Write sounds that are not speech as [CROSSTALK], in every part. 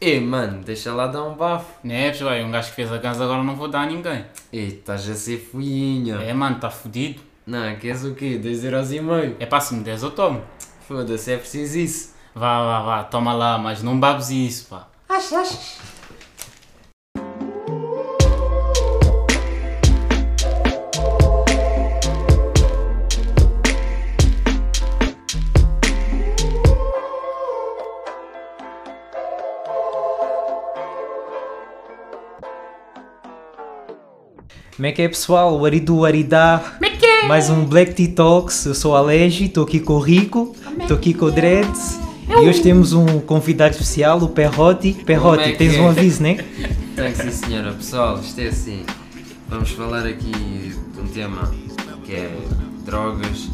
Ei, mano, deixa lá dar um bafo. Né, pessoal, um gajo que fez a ganza agora não vou dar a ninguém. Ei, estás a ser fuinha. É, mano, tá fudido. Não, queres o quê? 2 euros e meio? É pá, se me des eu tomo. Foda-se, é preciso isso. Vá, vá, vá, toma lá, mas não babes isso, pá. Achas, Como é que é pessoal? O Aridu Aridá. Mais um Black Tea Talks. Eu sou a Alegi, estou aqui com o Rico, estou aqui com o Dreads. E hoje temos um convidado especial, o Perrotti. Perrotti, é tens é? um aviso, né? Tem sim senhora. Pessoal, isto é assim. Vamos falar aqui de um tema que é drogas.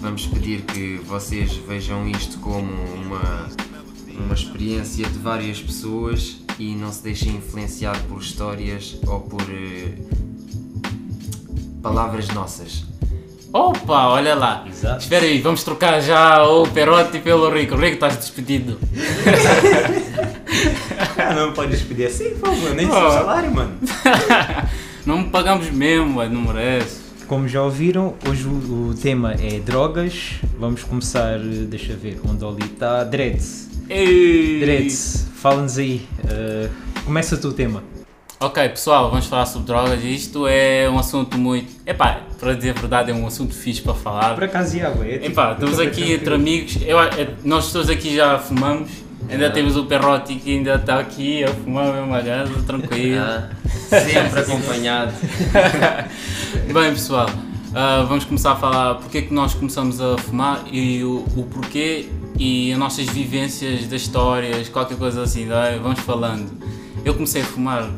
Vamos pedir que vocês vejam isto como uma, uma experiência de várias pessoas e não se deixem influenciar por histórias ou por eh, palavras nossas. Opa, olha lá. Exato. Espera aí, vamos trocar já o Perotti pelo Rico. Rico, estás despedido. Ah, [LAUGHS] não pode despedir assim, por favor, nem Oh. seu salário, mano. [LAUGHS] não me pagamos mesmo, não merece. Como já ouviram, hoje o, o tema é drogas. Vamos começar, deixa ver onde ali está. Dreads. Ei. Dreads, fala-nos aí. eh, começa tu o tema. Ok, pessoal, vamos falar sobre drogas. Isto é um assunto muito. Epá, para dizer a verdade, é um assunto fixe para falar. Por acaso é tipo, Epá, estamos aqui entre amigos. Eu, é- nós todos aqui já fumamos. Ainda Ah. temos o Perrotti que ainda está aqui a fumar mesmo a tranquilo. Ah, sempre acompanhado. [LAUGHS] Bem, pessoal, ah, vamos começar a falar porque é que nós começamos a fumar e o, o porquê e as nossas vivências das histórias, qualquer coisa assim, daí vamos falando. Eu comecei a fumar,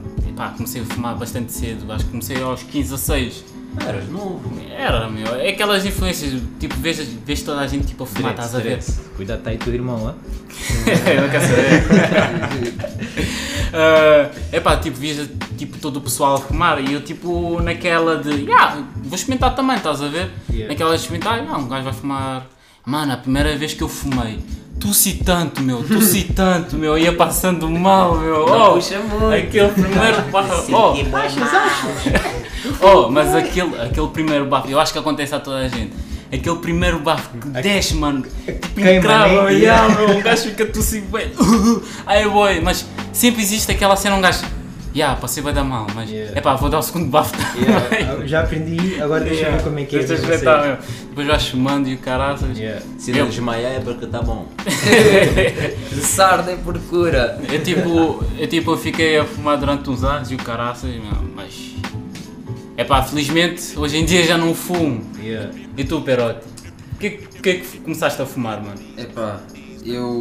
epá, comecei a fumar bastante cedo, acho que comecei aos 15 a 6. Eras novo. Era, meu, é aquelas influências, tipo, vês, vês toda a gente tipo a fumar, estás a ver? Cuidado, está aí teu irmão, lá. [LAUGHS] Eu não quero saber. [LAUGHS] Ah, epá, tipo, via tipo, todo o pessoal a fumar e eu tipo naquela de, yeah, vou experimentar também, estás a ver? Yeah. Naquela de experimentar, ah, um gajo vai fumar. Mano, a primeira vez que eu fumei, tossi tanto, meu, tossi tanto, meu, ia passando mal, meu. Não Oh, puxa muito. aquele primeiro bafo. Oh, [LAUGHS] oh, mas aquele, aquele primeiro bafo, eu acho que acontece a toda a gente. Aquele primeiro bafo que desce, mano, tipo Queima, encrava, né? yeah, meu, um gajo fica tossindo bem. Ai boy, mas sempre existe aquela cena, um gajo. Yeah, passei vai dar mal, mas Yeah. epá, vou dar o segundo bafo. Yeah, já aprendi, agora deixa eu ver como é que é. Deixa de meu. Depois vais fumando e o caraças. Yeah. Se não desmaiar é porque tá bom. [LAUGHS] De sarda e por cura. Eu tipo, eu tipo, eu fiquei a fumar durante uns anos e o caraças, mas. Epá, felizmente hoje em dia já não fumo. Yeah. E tu, Perote? O que, que é que começaste a fumar, mano? Epá, eu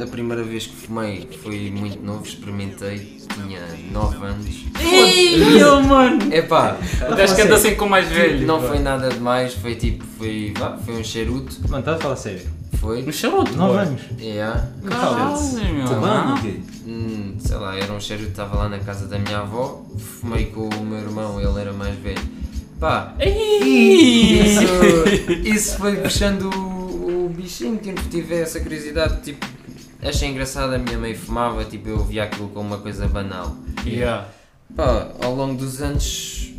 a primeira vez que fumei foi muito novo, experimentei, tinha 9 anos. Ei, eu, mano! Epá, O gajo que anda assim com o mais velho. não pá. foi nada demais, foi tipo, foi, vá, foi um charuto, Mano, estás a falar sério? foi. Um charuto, Nove boy. anos. Yeah. Caralho, meu. Cubano, o quê? Hum, sei lá, era um charuto que estava lá na casa da minha avó, fumei com o meu irmão, ele era mais velho. Pá, isso, isso foi puxando o, o bichinho, que tive essa curiosidade, tipo, achei engraçado, a minha mãe fumava, tipo, eu via aquilo como uma coisa banal. Yeah. Pá, ao longo dos anos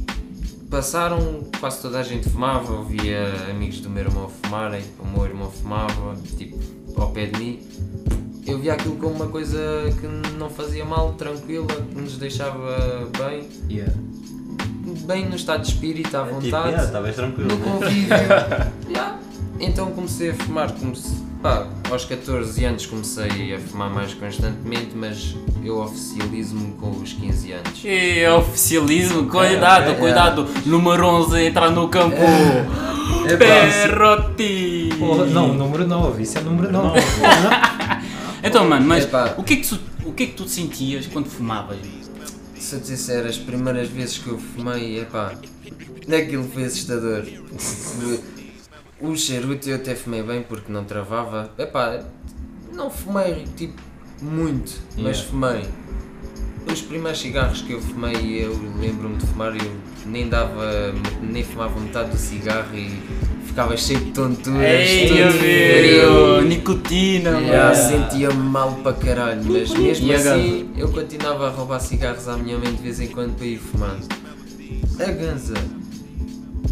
passaram, quase toda a gente fumava, eu via amigos do meu irmão fumarem, o meu irmão fumava, tipo, ao pé de mim. Eu via aquilo como uma coisa que não fazia mal, tranquila, que nos deixava bem, Yeah. bem no estado de espírito, à Tipo, vontade, yeah, estavas tranquilo. no né? convívio. [LAUGHS] Yeah. Então comecei a fumar, comecei, pá, aos 14 anos comecei a fumar mais constantemente, mas eu oficializo-me com os 15 anos. E oficialismo, cuidado, é, cuidado. Número 11 entra no campo. Epá, Perrotti! Porra, não, número 9, isso é número 9. [LAUGHS] Então, mano, mas o que, é que tu, o que é que tu sentias quando fumavas? Se eu te disser as primeiras vezes que eu fumei, epá, aquilo foi assustador. [LAUGHS] O charuto eu até fumei bem porque não travava. Epá, não fumei tipo muito, mas Yeah. fumei. Os primeiros cigarros que eu fumei, eu lembro-me de fumar, eu nem dava, nem fumava metade do cigarro e ficava cheio de tonturas. Ei. Deus, nicotina, Yeah, mano. sentia mal para caralho, mas mesmo E assim eu continuava a roubar cigarros à minha mãe de vez em quando para ir fumar. A ganza.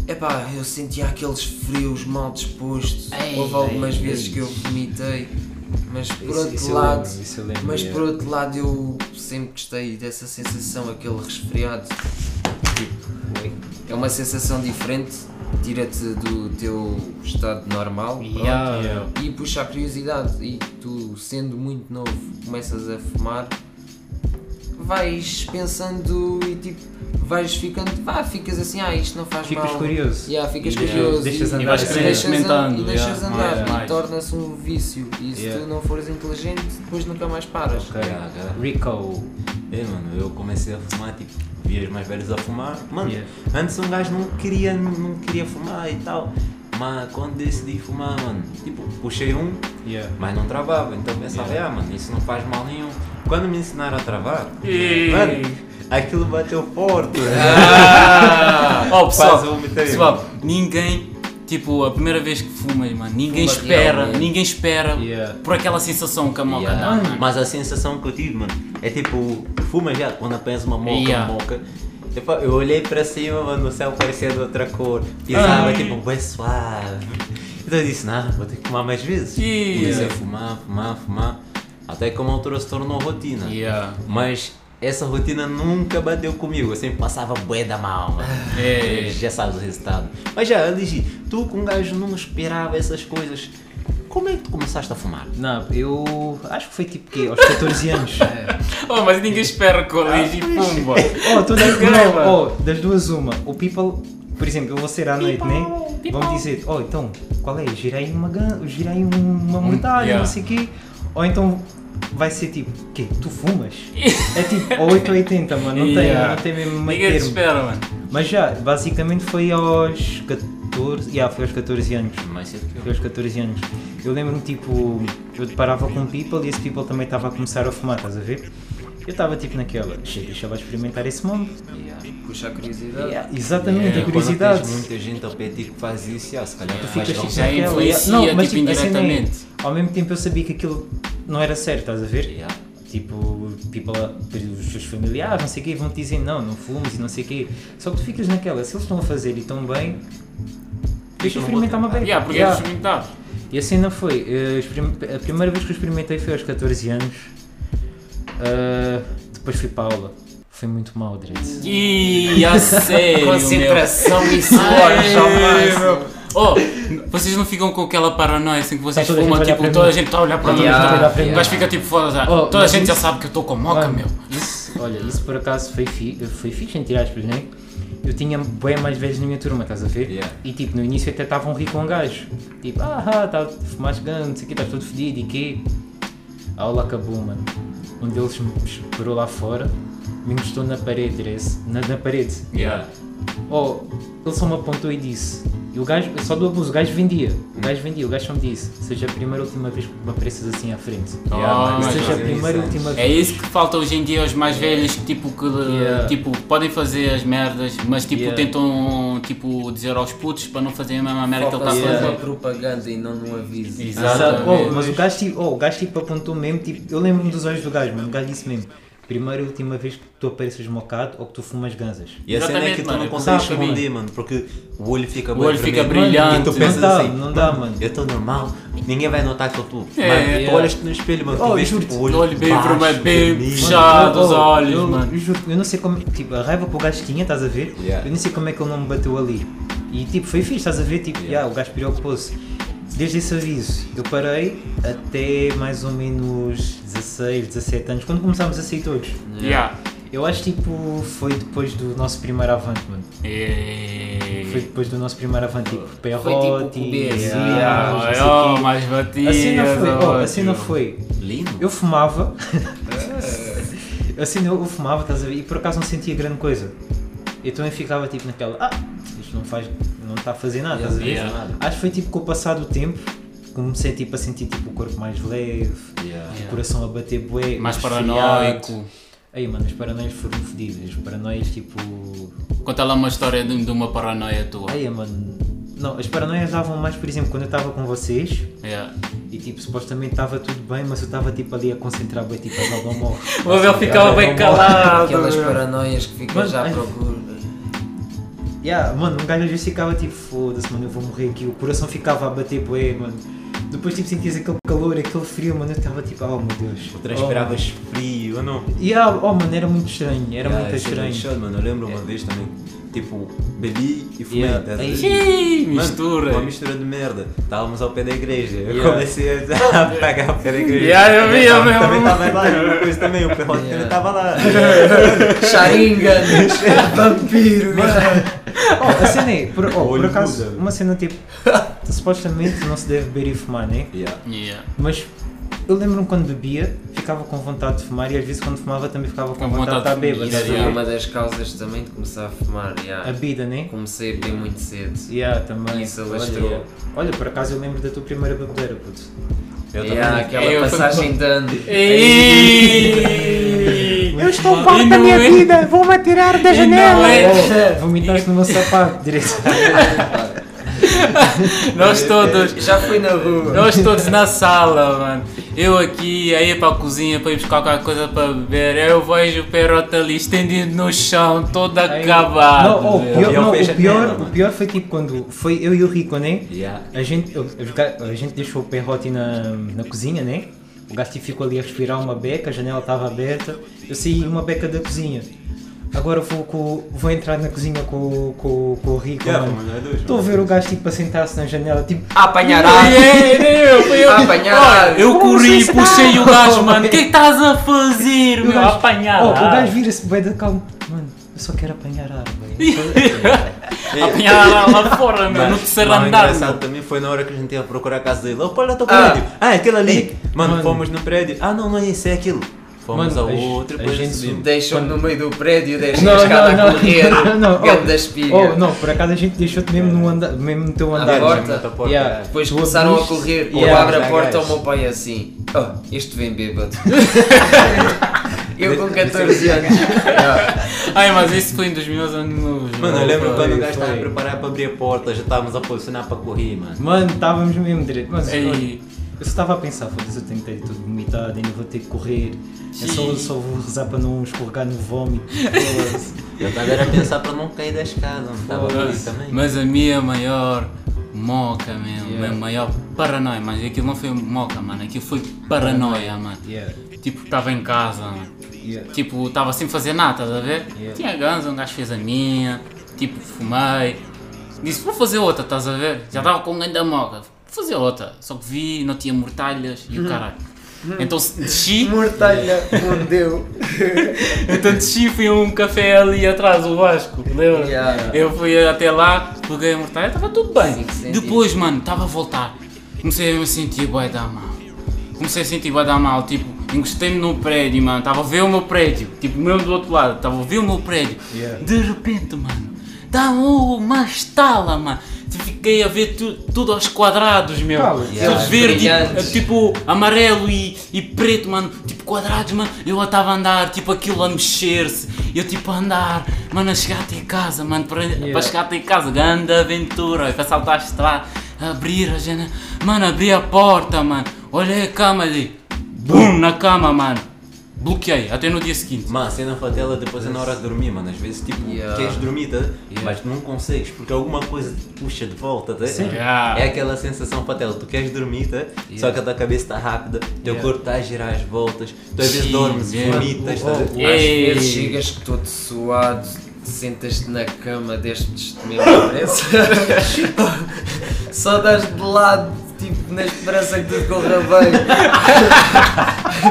Epá, eu sentia aqueles frios mal dispostos. Ei, Houve algumas ei, vezes ei. que eu vomitei. Mas por Isso- outro isso eu lado. lembro, eu lembro, mas yeah. por outro lado eu sempre gostei dessa sensação, aquele resfriado. Oi. É uma sensação diferente, tira-te do teu estado normal. pronto, Yeah. Yeah. e puxa a curiosidade e tu sendo muito novo começas a fumar vais pensando e tipo vais ficando vá ficas assim ah isto não faz Ficas mal curioso. yeah, ficas Yeah. curioso Deixas e, andar E vais assim. querer experimentando, e deixas yeah, andar mais, e mais. torna-se um vício e se Yeah. tu não fores inteligente depois nunca mais paras Ok. Yeah, yeah. Rico. É, mano, eu comecei a fumar, tipo, vi os mais velhos a fumar. Mano, Yeah. antes um gajo não queria, não, queria fumar e tal. Mas quando decidi fumar, mano, tipo, puxei um, Yeah. mas não travava. Então pensava, Yeah. ah, mano, isso não faz mal nenhum. Quando me ensinaram a travar, mano, aquilo bateu forte. Ah! [LAUGHS] Oh, pessoal, pessoal, ninguém, tipo, a primeira vez que fumas, mano, ninguém Fuma espera, realmente. ninguém espera Yeah. por aquela sensação que a moca Yeah. dá, mano. Mas a sensação que eu tive, mano, é tipo, fuma já, quando apenas uma moca, Yeah. uma moca. Tipo, eu olhei para cima, mano, o céu parecia de outra cor. Pisava, Ai. tipo, bem suave. Então eu disse, não, vou ter que fumar mais vezes. Yeah. Comecei a fumar, fumar, fumar. Até que uma altura se tornou rotina. Yeah. Mas essa rotina nunca bateu comigo. Eu sempre passava bué da mal, mano. É. Já sabes o resultado. Mas já, Ligi, tu com um gajo não esperava essas coisas. Como é que tu começaste a fumar? Não, eu acho que foi tipo quê? Aos 14 anos. [LAUGHS] Oh, mas ninguém espera colégio e pumba. Oh, tu das, [LAUGHS] não, mano. oh, das duas uma. O people, por exemplo, eu vou ser à noite, né? Vão dizer, oh então, qual é? Gira aí uma, aí uma mortalha, yeah. não sei o quê. Ou então vai ser tipo, quê? Tu fumas? [LAUGHS] É tipo, ou 8 ou 80, mano, não tem, Yeah. não tem mesmo meio Ninguém te termo. espera, mano. Mas já, basicamente foi aos 14, yeah, foi aos 14 anos. Mais cedo que eu. Foi aos 14 anos. Eu lembro-me, tipo, eu deparava com um people e esse people também estava a começar a fumar, estás a ver? Eu estava tipo naquela, "Che, deixa lá experimentar esse mundo. puxa a curiosidade Yeah, exatamente, Yeah, a curiosidade. Quando tens muita gente ao pé de ti que faz isso, já, se calhar tu ficas tipo Já influencia, yeah. Não, mas, tipo, tipo, a é, indiretamente. ao mesmo tempo eu sabia que aquilo não era certo, estás a ver? Yeah. Tipo, people, os teus familiares, não sei o quê, vão te dizer não, não fumes e não sei o quê. Só que tu ficas naquela, se eles estão a fazer e estão bem, deixa eu experimentar uma beca. Yeah, porque Yeah. é experimentar. E a cena foi, eh, a primeira vez que eu experimentei foi aos 14 anos, Ah, depois fui para a aula. Foi muito mal, Dredd. Ih, a [LAUGHS] sério, concentração e suor meu. Oh, vocês não ficam com aquela paranoia assim que vocês Tá a fumam, a tipo, para toda a mim. gente está a olhar para mim, Yeah, tá a mas fica tipo foda, já. Oh, toda a gente já isso- sabe que eu estou com moca, Mano, meu. Isso, olha, isso por acaso foi, fi, foi fixe, entre aspas, né? Eu tinha bem mais velhos na minha turma, estás a ver? Yeah. E tipo, no início até estavam rir com um gajo. Tipo, ah, tá, fumaste ganho, não sei o que, estás todo fedido e quê? A aula acabou, mano. Um deles me esperou lá fora, me encostou na parede, na, na parede. Yeah. Oh, ele só me apontou e disse. E o gajo, só do abuso, o gajo vendia. O gajo vendia, o gajo só me disse. Seja a primeira ou última vez que me apareças assim à frente. Yeah, Ah, mas mas seja a primeira ou isso última É vez. isso que falta hoje em dia aos mais velhos que tipo que Yeah. tipo podem fazer as merdas, mas tipo Yeah. tentam tipo dizer aos putos para não fazerem a mesma merda que ele está a fazer. numa propaganda e não num aviso Exato. Oh, mas o gajo, tipo, oh, o gajo tipo apontou mesmo, tipo, eu lembro-me dos olhos do gajo, mano. O gajo disse mesmo. Primeira e última vez que tu apareces mocado ou que tu fumas ganzas. E a cena é que tu mano, não é consegues esconder, mano, porque o olho fica O olho fica brilhante. E tu pensas Não dá, assim, não dá, mano. Eu estou normal, ninguém vai notar que eu estou. É, Mano, tu yeah. olhas-te no espelho, mano, Oh, tu vês tipo, o olho, olho bem baixo, vermelho, bem fechado. os olhos, eu, mano. Eu, juro, eu não sei como, tipo, a raiva que o gajo tinha, estás a ver? Yeah. Eu nem sei como é que ele não me bateu ali. E tipo, foi fixe, estás a ver? Tipo, Yeah. yeah, o gajo preocupou-se. Desde esse aviso, eu parei até mais ou menos 16, 17 anos, quando começámos a sair todos. Yeah. Eu acho tipo, foi depois do nosso primeiro avante, mano. E... Foi depois do nosso primeiro avante, tipo, tipo Perrotti, o começo, yeah, yeah. não sei Oh, mais A batidas. cena foi, oh, a ótimo. cena foi, Lindo. eu fumava, [LAUGHS] assim eu fumava, estás a ver, e por acaso não sentia grande coisa. Eu também ficava tipo naquela, ah, isto não faz, não está a fazer nada, estás a ver? Yeah. Acho que foi tipo com o passar do tempo, comecei tipo a sentir tipo o corpo mais leve, Yeah. o coração a bater bué, Mais paranoico. Aí mano, as paranoias foram fodidas, as paranoias tipo, Conta lá uma história de, de uma paranoia tua. aí mano, Não, as paranoias davam mais, por exemplo, quando eu estava com vocês Yeah. e tipo, supostamente estava tudo bem, mas eu estava tipo ali a concentrar bem, tipo, a Abel morre. [LAUGHS] O Abel ficava bem calado. Aquelas paranoias que ficam já à procura. Yeah, mano, um gajo às vezes ficava tipo, foda-se, mano, eu vou morrer aqui. O coração ficava a bater bué, mano. Depois tipo sentias aquele calor, aquele frio, mano, eu estava tipo, oh meu Deus. Tu transpiravas frio ou não? Oh, yeah, oh mano, era muito estranho, era Yeah, muito é estranho. chato, mano. Eu lembro uma vez também, tipo, bebi e fumei. Yeah. tá Mano, mistura. Uma mistura de merda. Estávamos ao pé da igreja. Eu Yeah. comecei a [LAUGHS] pagar ao pé da igreja. Yeah, eu vi, eu Também estava lá, uma coisa também. O perrote também estava lá. [LAUGHS] Sharingan! [LAUGHS] Vampiro! Oh, a cena é, por, oh, por acaso, uma cena tipo, [LAUGHS] supostamente não se deve beber e fumar, né? Yeah. Yeah. Mas eu lembro-me quando bebia, ficava com vontade de fumar e às vezes quando fumava também ficava com, Com vontade, vontade de estar bêbado. Isso ver? uma das causas também de começar a fumar. yeah. A vida, né? Comecei a beber muito cedo. Yeah, também. Isso olha, alastrou. yeah. olha, por acaso eu lembro da tua primeira bebedeira, puto. Eu Yeah, também. aquela Eu passagem de ano. Eu estou E farto da minha é- vida, vou-me atirar da E não é- [LAUGHS] vomitaste no meu sapato, direito. [LAUGHS] Nós [LAUGHS] todos, Já fui na rua. nós todos na sala, mano. Eu aqui, aí para a cozinha para ir buscar qualquer coisa para beber. Eu vejo o Perrota ali estendido no chão, todo acabado. Não, oh, o pior, não, o, a pior, o pior foi tipo quando foi eu e o Rico, né? Yeah. A gente, a gente deixou o perrote na, na cozinha, né? O gajo tipo ficou ali a respirar uma beca, a janela estava aberta. Eu saí uma beca da cozinha. Agora vou, com, vou entrar na cozinha com, com, com o Rico, Yeah, é dois, Estou a ver o gajo tipo a sentar-se na janela, tipo, A apanhar ar. é, apanhar eu corri, puxei o gajo, [LAUGHS] mano. O que é que estás a fazer, o meu? gajo, Apanhar oh, o gajo vira-se bem da calma. Mano, eu só quero apanhar ar. [LAUGHS] [LAUGHS] Apanhar ar lá fora, meu, no terceiro andar. engraçado também foi na hora que a gente ia procurar a casa dele. Opa, olha teu Ah. prédio. Ah, é aquele ali. Mano, Mano. fomos no prédio. Ah, não, não é esse, é aquilo. Fomos Mano, ao a- outro, a depois gente. Deixam-me no meio do prédio, deixam Não, a escada não, a não. correr. Não, oh. Da espiga. Oh, não, por acaso a gente deixou-te mesmo no, anda, mesmo no teu À andar. porta. Outra porta. Yeah. Depois Tu começaram a correr. Yeah. Eu abro a porta ao meu pai assim. Oh, este vem bêbado. [LAUGHS] eu com 14 anos. Yeah. Ai, mas isso foi em 2000 anos. Mano, eu lembro Foi, quando o gajo estava a preparar para abrir a porta, já estávamos a posicionar para correr, mano. Mano, estávamos mesmo direito. Mas eu só estava a pensar, foda-se, eu tenho que ter tudo vomitado, ainda vou ter que correr. Eu só, só vou rezar para não escorregar no vómito. [LAUGHS] Eu estava era a pensar para não cair da escada, mano. Estava ali também. mas a minha maior moca, mesmo, Yeah. maior paranoia, mas aquilo não foi moca, mano, aquilo foi paranoia, mano. Yeah, Tipo, estava em casa, mano. yeah. Tipo, estava sem fazer nada, estás a ver? Yeah. Tinha ganso, um gajo fez a minha, tipo, fumei. Disse, vou fazer outra, estás a ver? Já estava com um grande moca. Fazer outra. Só que vi, não tinha mortalhas e o caralho. Então desci, Mortalha, mordeu. [LAUGHS] então desci fui a um café ali atrás, o Vasco, lembra? Yeah. Eu fui até lá, peguei a mortalha, estava tudo bem. Depois, mano, estava a voltar. Comecei a me sentir bué da mal. Comecei a sentir bué da mal, tipo, encostei-me no prédio, mano, estava a ver o meu prédio, tipo, mesmo do outro lado, estava a ver o meu prédio. Yeah. De repente, mano, dá uma estala, mano. Fiquei a ver tu- tudo aos quadrados, meu. Cala, Tudo yeah. verde, Brilhantes. tipo, amarelo e, e preto, mano. Tipo, quadrados, mano. Eu estava a andar, tipo, aquilo a mexer-se. Eu, tipo, a andar, mano, a chegar até casa, mano. Para, para chegar até casa, grande aventura. Para saltar a estrada, abrir a janela. Mano, abri a porta, mano. Olhei a cama ali. Bum, na cama, mano. Bloqueei, até no dia seguinte. Mano, a cena fatela depois é na hora de dormir, mano. Às vezes, tipo, Yeah. queres dormir, tá? mas não consegues, porque alguma coisa te puxa de volta, tá? Yeah. É aquela sensação fatela. Tu queres dormir, tá? Só que a tua cabeça está rápida, teu Yeah. corpo está a girar as voltas, tu às vezes Sim, dormes, yeah. vomitas, tá? Oh, Às Ei. vezes chegas todo suado, sentas-te na cama, destes mesmo parece. [LAUGHS] Só das de lado, tipo, na esperança que tudo corra bem.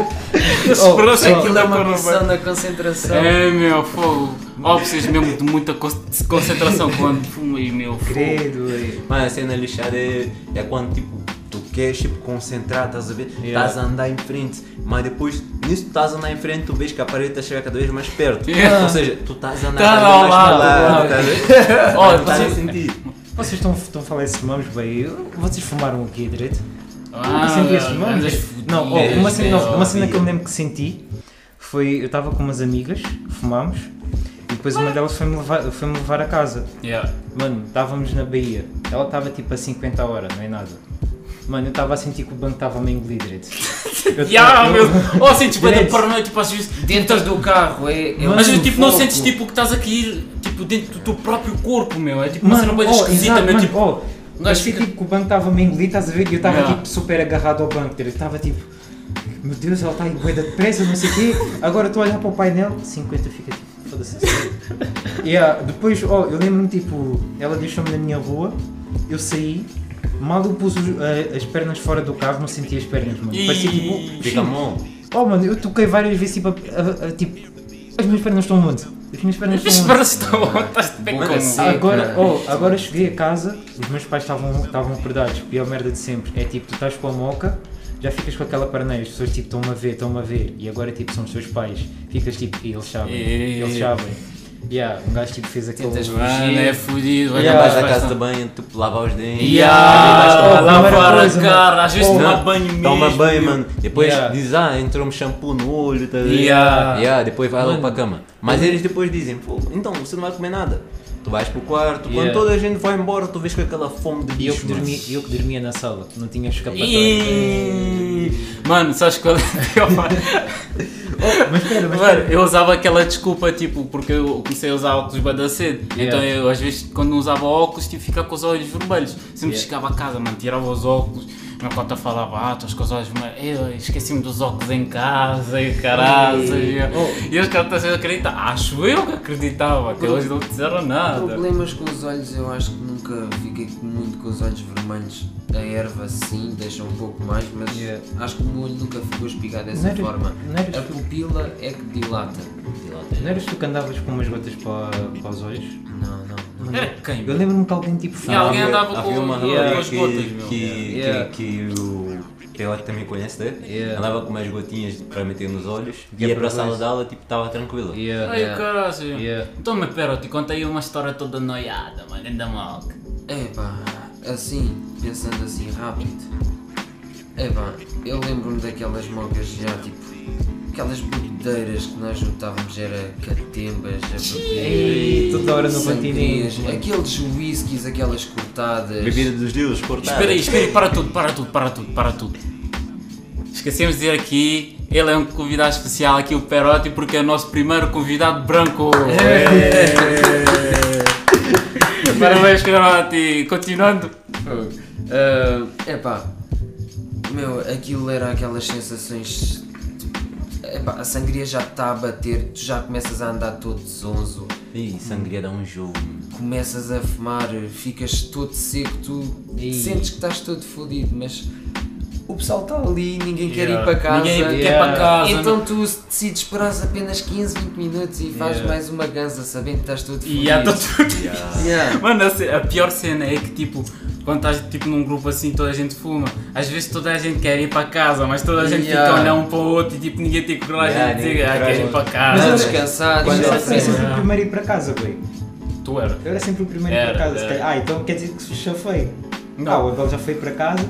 [LAUGHS] Oh, Aquilo é uma missão na concentração. É, meu, fogo. Ó, preciso mesmo de muita con- concentração quando fumei, meu, fogo. Credo. Mas a cena lixada é, é quando tipo, tu queres tipo, concentrar, estás a ver? Yeah. Estás a andar em frente, mas depois nisso tu estás a andar em frente, tu vês que a parede está a chegar cada vez mais perto. Yeah. Ou seja, tu estás a andar Tá mais para lá, estás a ver? [LAUGHS] Ó, Tu estás a vocês- sentir. Vocês estão, estão a falar esses mamos bem. Vocês fumaram aqui direito? Ah, esses andas Não, oh, uma, cena, não, uma cena que eu me lembro que senti foi. Eu estava com umas amigas, fumámos, e depois uma delas foi-me levar, foi levar a casa. Yeah. Mano, estávamos na Bahia. Ela estava tipo a 50 a hora, não é nada. Mano, eu estava a sentir que o banco estava meio engolido direito. [LAUGHS] Eu- Yeah, eu- meu. Ou assim, tipo, é da paranoia, tipo, às vezes. Dentro do carro, é. é Mas tipo, não sentes tipo que estás a cair tipo, dentro do teu próprio corpo, meu. É tipo uma cena bem oh, esquisita, exato, meu. mano, Tipo, oh, parecia fica- tipo que o banco estava meio engolido, estás a ver? E eu estava tipo super agarrado ao banco. Eu estava tipo, meu Deus, ela está em bué da depressa, não sei o quê. Agora estou a olhar para o painel, 50 fica tipo, foda-se. a sério. yeah, depois, oh, eu lembro-me tipo, ela deixou-me na minha rua, eu saí. Mal eu pus a- as pernas fora do carro, não sentia as pernas, mano. Parecia tipo. Fica bom. Oh mano, eu toquei várias vezes tipo, a, a- a- tipo as minhas pernas estão onde? As minhas pernas As estão onde? pernas estão. Estás de pé Mano, como? Agora, oh, agora cheguei a casa, os meus pais estavam estavam acordados, pior merda de sempre. É tipo, tu estás com a moca, já ficas com aquela paranoia, as pessoas tipo estão-me a ver, estão-me a ver, e agora tipo são os teus pais, ficas tipo, e eles sabem, E- eles sabem. Yeah, um gajo tipo fez aquele. Tentas Mano, é fudido. olha, Yeah. Vais à casa de banho, tipo, lavar os dentes. Yeah, lavar a cara, às vezes Não, banho mesmo. Toma banho, mano. Depois Yeah. diz, ah, entrou-me shampoo no olho, tá? Yeah. Yeah, depois vai logo para a cama. Mas eles depois dizem, pô, então você não vai comer nada. Tu vais pro quarto, quando toda a gente vai embora, tu vês com aquela fome de E eu bicho, que, dormia, eu que dormia na sala, não tinha escapatória. Mano, sabes qual é a pior? [LAUGHS] Oh, [LAUGHS] mas espera, mas espera. eu usava aquela desculpa, tipo, porque eu comecei a usar óculos bem da cedo. Yeah. Então eu, às vezes, quando não usava óculos, tipo, ficava com os olhos vermelhos. Sempre Yeah. chegava a casa, mano, tirava os óculos. Minha cota falava, ah, estás com os olhos vermelhos. Eu esqueci-me dos óculos em casa e caralho. Oh. E os caras estão a acreditar. Acho eu que acreditava, que eles não disseram nada. Problemas com os olhos, eu acho que nunca fiquei muito com os olhos vermelhos. A erva sim, deixa um pouco mais, mas Yeah. acho que o meu olho nunca ficou espigado dessa Não forma. não a tu- pupila é que dilata. Não eras tu que andavas com umas gotas para, para os olhos? Não, não, não. Era quem? Eu lembro-me que alguém tipo E alguém falava- andava Havia com, uma Yeah. as que, gotas, meu. que, Yeah. que, que o Teo também conhece, né? Yeah. Andava com umas gotinhas para meter nos olhos, Yeah, ia para a sala dois. dela, tipo, estava tranquilo. Yeah. Ai, Yeah. caralho. Yeah. Então, mas pera, eu te contei uma história toda noiada, mano, ainda mal. Epá, assim, pensando assim rápido. Epá, eu lembro-me daquelas mocas já tipo. Aquelas bebedeiras que nós juntávamos era catembas, a beber. Toda hora no sangrias, continente. Aqueles whiskies, aquelas cortadas. Bebida dos deus, cortada. Espera aí, espera aí, para tudo, para tudo, para tudo, para tudo. Esquecemos de dizer aqui, ele é um convidado especial aqui, o Perotti, porque é o nosso primeiro convidado branco. É. [LAUGHS] Parabéns, Perotti. Continuando. Ah, epá, meu, aquilo era aquelas sensações. Epá, a sangria já está a bater, tu já começas a andar todo zonzo, Ih, sangria dá um jogo. começas a fumar, ficas todo seco, tu Ih. sentes que estás todo fodido, mas o pessoal está ali, ninguém quer Yeah. ir para casa. Ninguém quer Yeah. para casa. Então não- tu decides esperar apenas 15, 20 minutos e fazes Yeah. mais uma ganza sabendo que estás todo fodido. E já estou tudo. Yeah. Mano, a, pior cena é que tipo, quando estás tipo, num grupo assim, toda a gente fuma. Às vezes toda a gente quer ir para casa, mas toda a gente Yeah. fica a olhar um para o outro e tipo, ninguém tem coragem Yeah, de dizer, ah, quer ir para Mas casa. eu- descansado, Mas já eu sempre Yeah. o primeiro a ir para casa, bem. Tu era. Eu era sempre o primeiro a ir Era, para casa. Ah, então quer dizer que se chafei. Não. Ah, o Abel já foi para casa,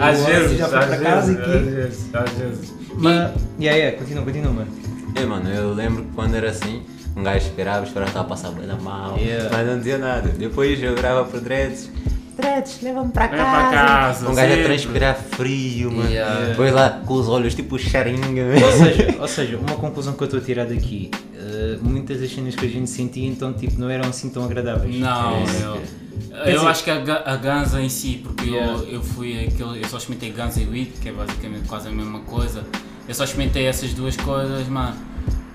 Às vezes, já foi às para casa vezes, e às que. vezes, às vezes. Mas, yeah, yeah, continua, continua, mano. É, mano, eu lembro que quando era assim, um gajo esperava, esperava estar a passar bem mal, Yeah. mas não dizia nada. Depois eu virava pro Dreads, Dreads, leva-me para para casa. Um gajo a transpirar frio, mano. Yeah. Depois lá com os olhos tipo charinga. Ou seja, [LAUGHS] ou seja, uma conclusão que eu estou a tirar daqui, eh, muitas das cenas que a gente sentia então tipo não eram assim tão agradáveis. Não, É, eu, Quer eu dizer- acho que a, a Ganza em si, porque Yeah. eu, eu fui aquele, eu só experimentei Ganza e Weed, que é basicamente quase a mesma coisa. Eu só experimentei essas duas coisas, mano.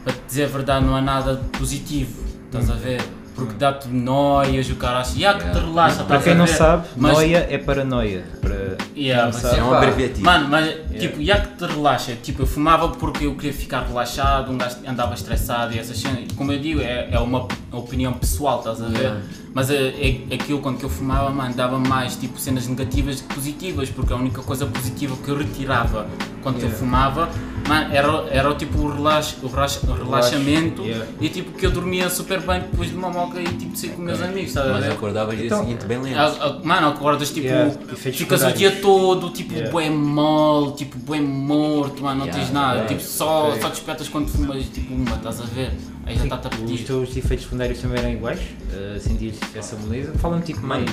Para te dizer a verdade, não há nada positivo, estás a ver? Porque dá-te noias, o cara acha, yeah, que te relaxa, Para estás quem a não ver? sabe, Mas- noia é paranoia. Para Yeah, quem não mas sabe. É um abreviativo. Mano, mas tipo, já que te relaxa, tipo, eu fumava porque eu queria ficar relaxado, um gajo andava estressado e essas cenas. Como eu digo, é, é uma opinião pessoal, estás a ver? Yeah. Mas é, é, aquilo quando eu fumava, mano, dava mais tipo cenas negativas que positivas, porque a única coisa positiva que eu retirava quando eu Yeah. fumava Mano, era, era o tipo o, relax, o relax- o relaxamento yeah. e tipo que eu dormia super bem depois de uma moca e tipo de ser com meus amigos, a Mas acordavas dia Então, seguinte bem lento. A- a- Mano, acordas tipo, Yeah, ficas o dia todo, tipo, Yeah. bué mole, tipo, bué morto, mano, não Yeah, tens nada, tipo, só, Ok. só despertas quando fumas, tipo, uma, estás a ver? Aí já está-te a Os pedir. teus efeitos secundários também eram iguais? Uh, sentires essa moleza? Fala-me tipo mais.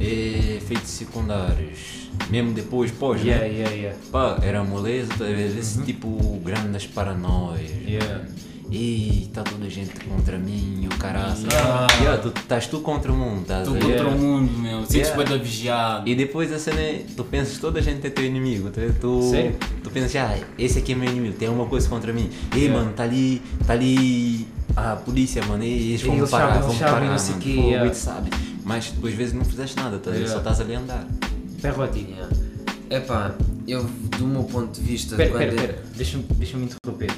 É, efeitos secundários. Mesmo depois, pós, Yeah, né? yeah, yeah. Pá, era moleza, tá esse tipo grandes paranoias. Yeah. E está toda a gente contra mim, o caraça. Ah. Yeah, tu estás tu contra o mundo, estás Tu contra o mundo, meu, sentes Yeah. vigiado. E depois a cena é, tu pensas toda a gente é teu inimigo, tu, tu, Sim. tu pensas, ah, esse aqui é meu inimigo, tem alguma coisa contra mim. Ei Yeah. mano, tá ali, tá ali a polícia, mano, e eles vão Eles parar, sabem, vão parar, não sei mano, quê, fogo, yeah. e tu sabe. Mas depois vezes não fizeste nada, tá? Yeah. só estás ali a andar. Perrotti. Yeah. Epá, eu do meu ponto de vista, espera, eu- espera. Deixa-me deixa interromper.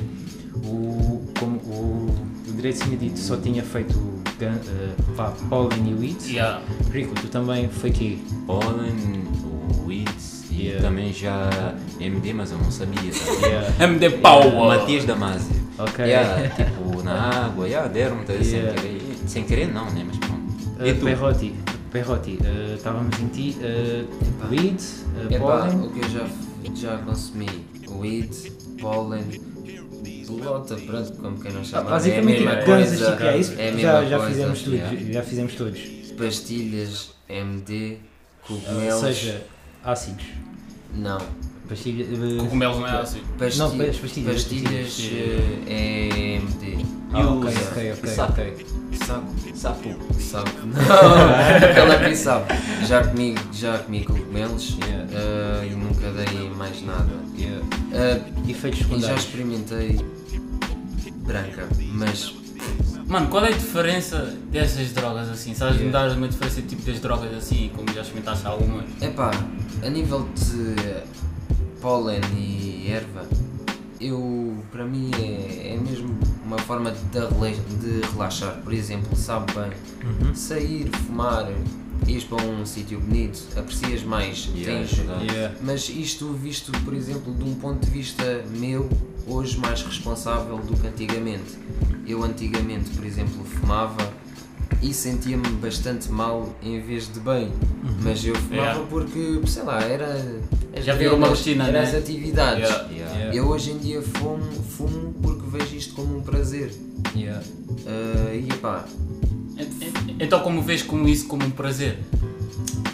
O, como o, o Direito tinha dito só tinha feito gan- eh, vá, Pollen e Weeds. Yeah. Rico, tu também foi aqui. Pollen, o Weeds e Yeah. também já MD, mas eu não sabia, tá? Yeah. MD Power! Matias Damasio. Ok. Yeah, tipo, na água, yeah, deram-me tá, Yeah. sem querer. Sem querer não, né? Mas E tu? Perrotti, Perrotti, eh, estávamos em ti. Uh, weeds, uh, Epá, Pollen. o que eu já, já consumi, weed, pollen, pelota, pronto, como quem não Ah, chama, basicamente, é a mesma ganzas, coisa, tipo, é isso? é já, já coisa, fizemos todos. yeah. Já fizemos todos. pastilhas, MD, Ou cogumelos, seja, ácidos. não, Pastilha, eh, Cogumelos não é assim. Pastil- Não, pas- pastilhas, pastilhas pastilhas. eh, é MD, Ah, ok, ok, ok, sapo? ok. saco, Sapo. saco, [LAUGHS] não, aquela aqui sabe, já comi, já comi cogumelos Yeah. eh, e nunca dei mais nada, Yeah. Eh, Efeitos e já secundários. experimentei branca, mas Mano, qual é a diferença dessas drogas assim? Sabes-me Yeah. dar uma diferença tipo das drogas assim, como já experimentaste algumas? Epá, a nível de pólen e erva, eu, para mim é, é mesmo uma forma de, rela- de relaxar. Por exemplo, sabe bem, Uhum. sair, fumar, ires para um sítio bonito, aprecias mais, Yeah, tens... Yeah. Mas isto visto, por exemplo, de um ponto de vista meu, hoje mais responsável do que antigamente. Eu antigamente, por exemplo, fumava e sentia-me bastante mal em vez de bem. Mas eu fumava Yeah. porque, sei lá, era. Já virou uma rotina, Era né? as atividades. Yeah. Yeah. Yeah. Eu hoje em dia fumo, fumo porque vejo isto como um prazer. Yeah. Ah, e pá, Então como vês como isso como um prazer?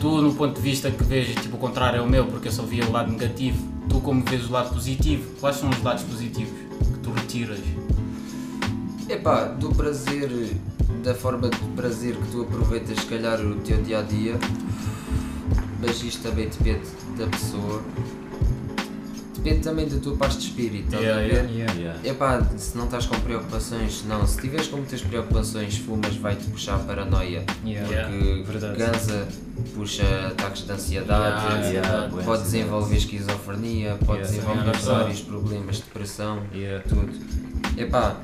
Tu no ponto de vista que vês tipo o contrário é o meu, porque eu só via o lado negativo, tu como vês o lado positivo, quais são os lados positivos que tu retiras? Epá, do prazer, da forma de prazer que tu aproveitas, se calhar, o teu dia a dia, mas isto também depende da pessoa, depende também da tua paz de espírito, estás Yeah, a ver? yeah. Yeah. Yeah. Epá, se não estás com preocupações, não, se tiveres com muitas preocupações, fumas, vai-te puxar a paranoia, Yeah. Yeah. porque verdade. ganza puxa ataques de ansiedade, Yeah, yeah. pode desenvolver esquizofrenia, pode Yeah, desenvolver yeah. vários problemas de depressão Yeah. tudo. Epá,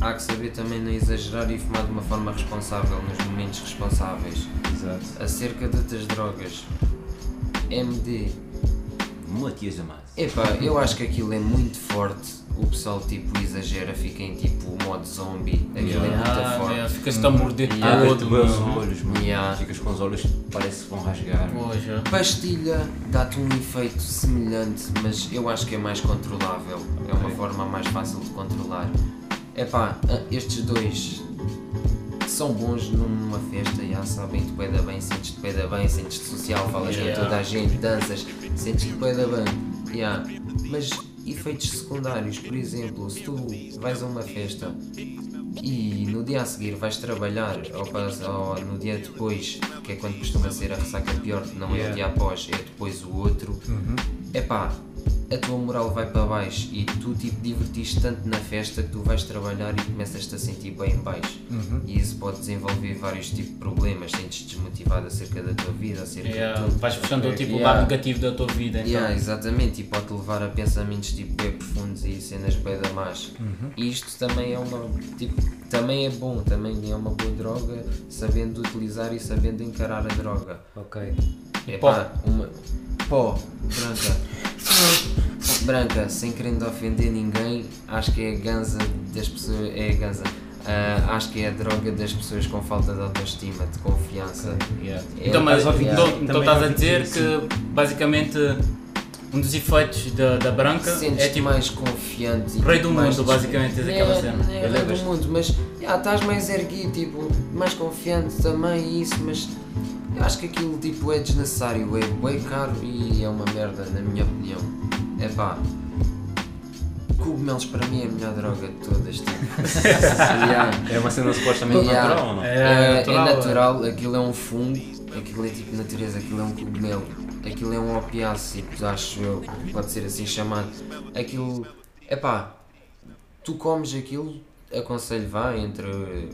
há que saber também não exagerar e fumar de uma forma responsável, nos momentos responsáveis. Exato. Acerca de outras drogas, MD, Matias Damasio. epá, eu acho que aquilo é muito forte. O pessoal tipo exagera, fica em tipo modo zombie. Aquilo é muito Ah, forte. yeah, Ficas-te a morder Yeah. todo, Abre-te bem os meu. olhos, mano. Yeah. Ficas com os olhos que parece que vão rasgar. Poxa. Pastilha dá-te um efeito semelhante, mas eu acho que é mais controlável. É uma forma mais fácil de controlar. Epá, ah, estes dois são bons numa festa, já sabem-te bué da bem, sentes-te bué da bem, sentes-te social, falas Yeah. com toda a gente, danças, sentes-te bué da bem. Yeah. Mas efeitos secundários, por exemplo, se tu vais a uma festa e no dia a seguir vais trabalhar ou, ou no dia depois, que é quando costuma ser a ressaca pior, não é o Yeah. dia após, é depois o outro, Uhum. epá, a tua moral vai para baixo e tu tipo divertiste tanto na festa que tu vais trabalhar e começas-te a sentir bem em baixo. Uhum. E isso pode desenvolver vários tipos de problemas, sentes desmotivado acerca da tua vida, acerca Yeah, de tudo. vais puxando tipo, o Yeah. lado negativo da tua vida. Então. Yeah, exatamente, e pode levar a pensamentos tipo bem profundos e cenas bem da más. Uhum. E isto também é uma tipo, também é bom, também é uma boa droga, sabendo utilizar e sabendo encarar a droga. Ok. É Pó. pá, uma pó, branca. [LAUGHS] branca, sem querendo ofender ninguém, acho que é a ganza das pessoas. É a ganza. Ah, acho que é a droga das pessoas com falta de autoestima, de confiança. Yeah. É, Então, mas, a então, isso? então estás a ouvi dizer que basicamente um dos efeitos da, da branca Sentes-te é tipo mais confiante. e rei do mais mundo, basicamente, tens aquela é, cena. Não é rei do mundo, mas já, estás mais erguido, tipo, mais confiante também e isso, mas eu acho que aquilo tipo, é desnecessário, é bem caro e é uma merda, na minha opinião. É pá. Cogumelos para mim é a melhor droga de todas, tipo. [LAUGHS] Yeah. É uma cena supostamente Yeah. natural ou não? É, É, natural, é natural, aquilo é um fungo, aquilo é tipo natureza, aquilo é um cogumelo, aquilo é um opiáceo, acho eu, pode ser assim chamado. Aquilo, é pá, tu comes aquilo, aconselho vá entre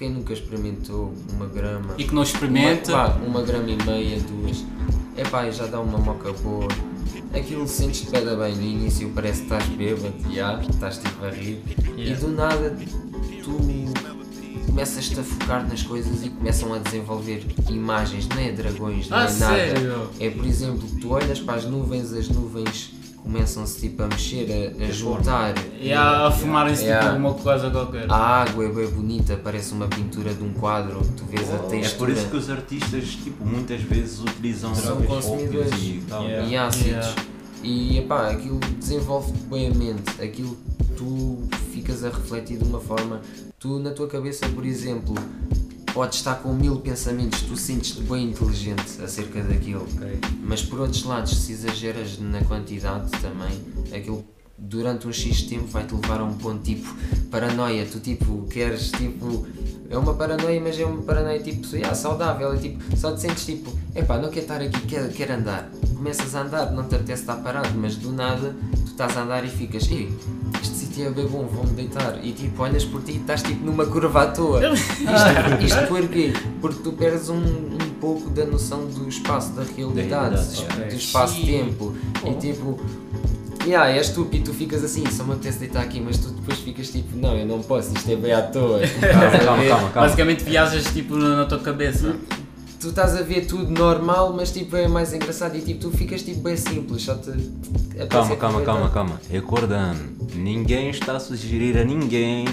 quem nunca experimentou uma grama. E que não experimente. Uma, vá, uma grama e meia, duas. É pá, já dá uma moca boa. Aquilo sentes-te bem, bem. No início parece que estás bêbado, já, estás tipo a rir. Yeah. E do nada tu começas-te a focar nas coisas e começam a desenvolver imagens, não é dragões, não Ah, é nada. sério? É por exemplo, tu olhas para as nuvens, as nuvens começam-se tipo a mexer, a, a juntar. E a, a fumarem-se Yeah. tipo uma coisa qualquer. A água é bem bonita, parece uma pintura de um quadro, tu vês a É textura. por isso que os artistas tipo, muitas vezes utilizam São consumidores. e tal. Yeah. e ácidos. Yeah. E epá, aquilo desenvolve-te bem a mente, aquilo tu ficas a refletir de uma forma, tu na tua cabeça, por exemplo, podes estar com mil pensamentos, tu sentes-te bem inteligente acerca daquilo. Mas por outros lados, se exageras na quantidade também, aquilo durante um X tempo vai-te levar a um ponto tipo paranoia, tu tipo queres tipo. É uma paranoia, mas é uma paranoia tipo yeah, saudável, é tipo, só te sentes tipo, epá, não quero estar aqui, quero, quero andar. Começas a andar, não te apetece estar parado, mas do nada tu estás a andar e ficas, ei, sítio é bem bom, vou-me deitar. E tipo, olhas por ti e estás tipo numa curva à toa. Isto, isto porquê? Porque tu perdes um, um pouco da noção do espaço, da realidade, do espaço-tempo. E tipo, yeah, és tu e tu ficas assim, só me apetece deitar aqui, mas tu depois ficas tipo, não, eu não posso, isto é bem à toa. [LAUGHS] Calma, calma, calma, calma. Basicamente viajas tipo na, na tua cabeça. Tu estás a ver tudo normal, mas tipo é mais engraçado e tipo tu ficas tipo bem simples, só te apetece Calma, calma, aproveitar. calma, calma. Recordando, ninguém está a sugerir a ninguém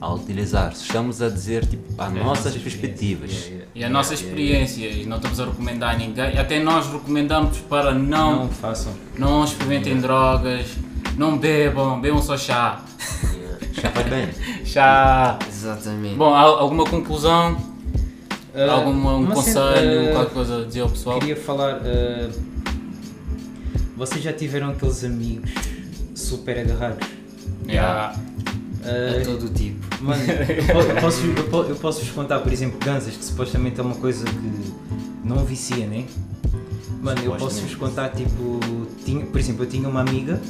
a utilizar. Estamos a dizer tipo as nossas perspectivas. E a nossa experiência, e não estamos a recomendar a ninguém, até nós recomendamos para não, Não façam. não experimentem drogas, não bebam, bebam só chá. Já faz bem. [LAUGHS] Chá. Exatamente. Bom, al- alguma conclusão? Ah, Algum um conselho, ah, qualquer coisa a dizer ao pessoal? Queria falar. ah, vocês já tiveram aqueles amigos super agarrados? Yeah. Ah, A todo o tipo. Mano, eu [LAUGHS] po- eu posso, eu po- eu posso vos contar, por exemplo, Gansas, que supostamente é uma coisa que não vicia, né? Mano, eu posso vos contar, tipo, tinha, por exemplo, eu tinha uma amiga,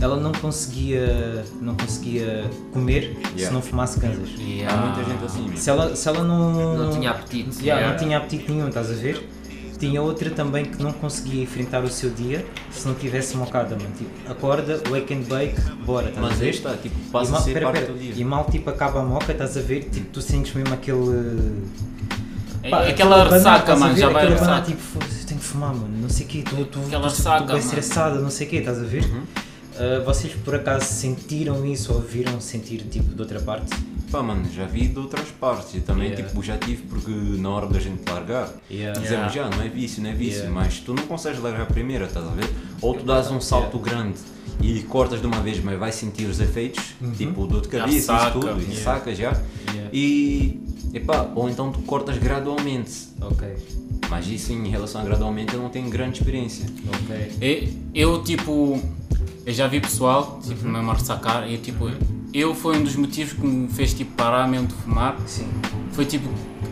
ela não conseguia, não conseguia comer se Yeah. não fumasse Gansas. Yeah. Há muita gente assim. Se ela, se ela não... Não tinha apetite. Yeah, Yeah. não tinha apetite nenhum, estás a ver? Tinha outra também que não conseguia enfrentar o seu dia se não tivesse mocada, mano. Tipo, acorda, wake and bake, bora, estás a Mas ver? aí está, tipo, E passa mal, a ser pera, parte pera, do dia. e mal tipo acaba a moca, estás a ver? Tipo, tu sentes mesmo aquele. É- Pá, aquela aquela ressaca, a mano, ver? já vai ressaca. tipo, foda-se, eu tenho que fumar, mano, não sei o quê, tu, tu, tu, Aquela tu, ressaca, tu estressada, não sei o quê, estás Uhum. Ah, vocês por acaso sentiram isso ou viram sentir tipo de outra parte? Pá, mano, já vi de outras partes e também Yeah. tipo, já tive porque na hora da gente largar, Yeah. dizemos já, não é vício, não é vício, Yeah. mas tu não consegues largar a primeira, estás a ver? Ou tu dás um salto grande e cortas de uma vez, mas vais sentir os efeitos, tipo dor de cabeça, isso tudo, e yeah. saca já. Yeah. E, epá, ou então tu cortas gradualmente, Ok, mas isso em relação a gradualmente eu não tenho grande experiência. ok. E- Eu, tipo, eu já vi pessoal, tipo, Uhum. mesmo a ressacar, e tipo, eu foi um dos motivos que me fez, tipo, parar mesmo de fumar. Sim. Foi, tipo,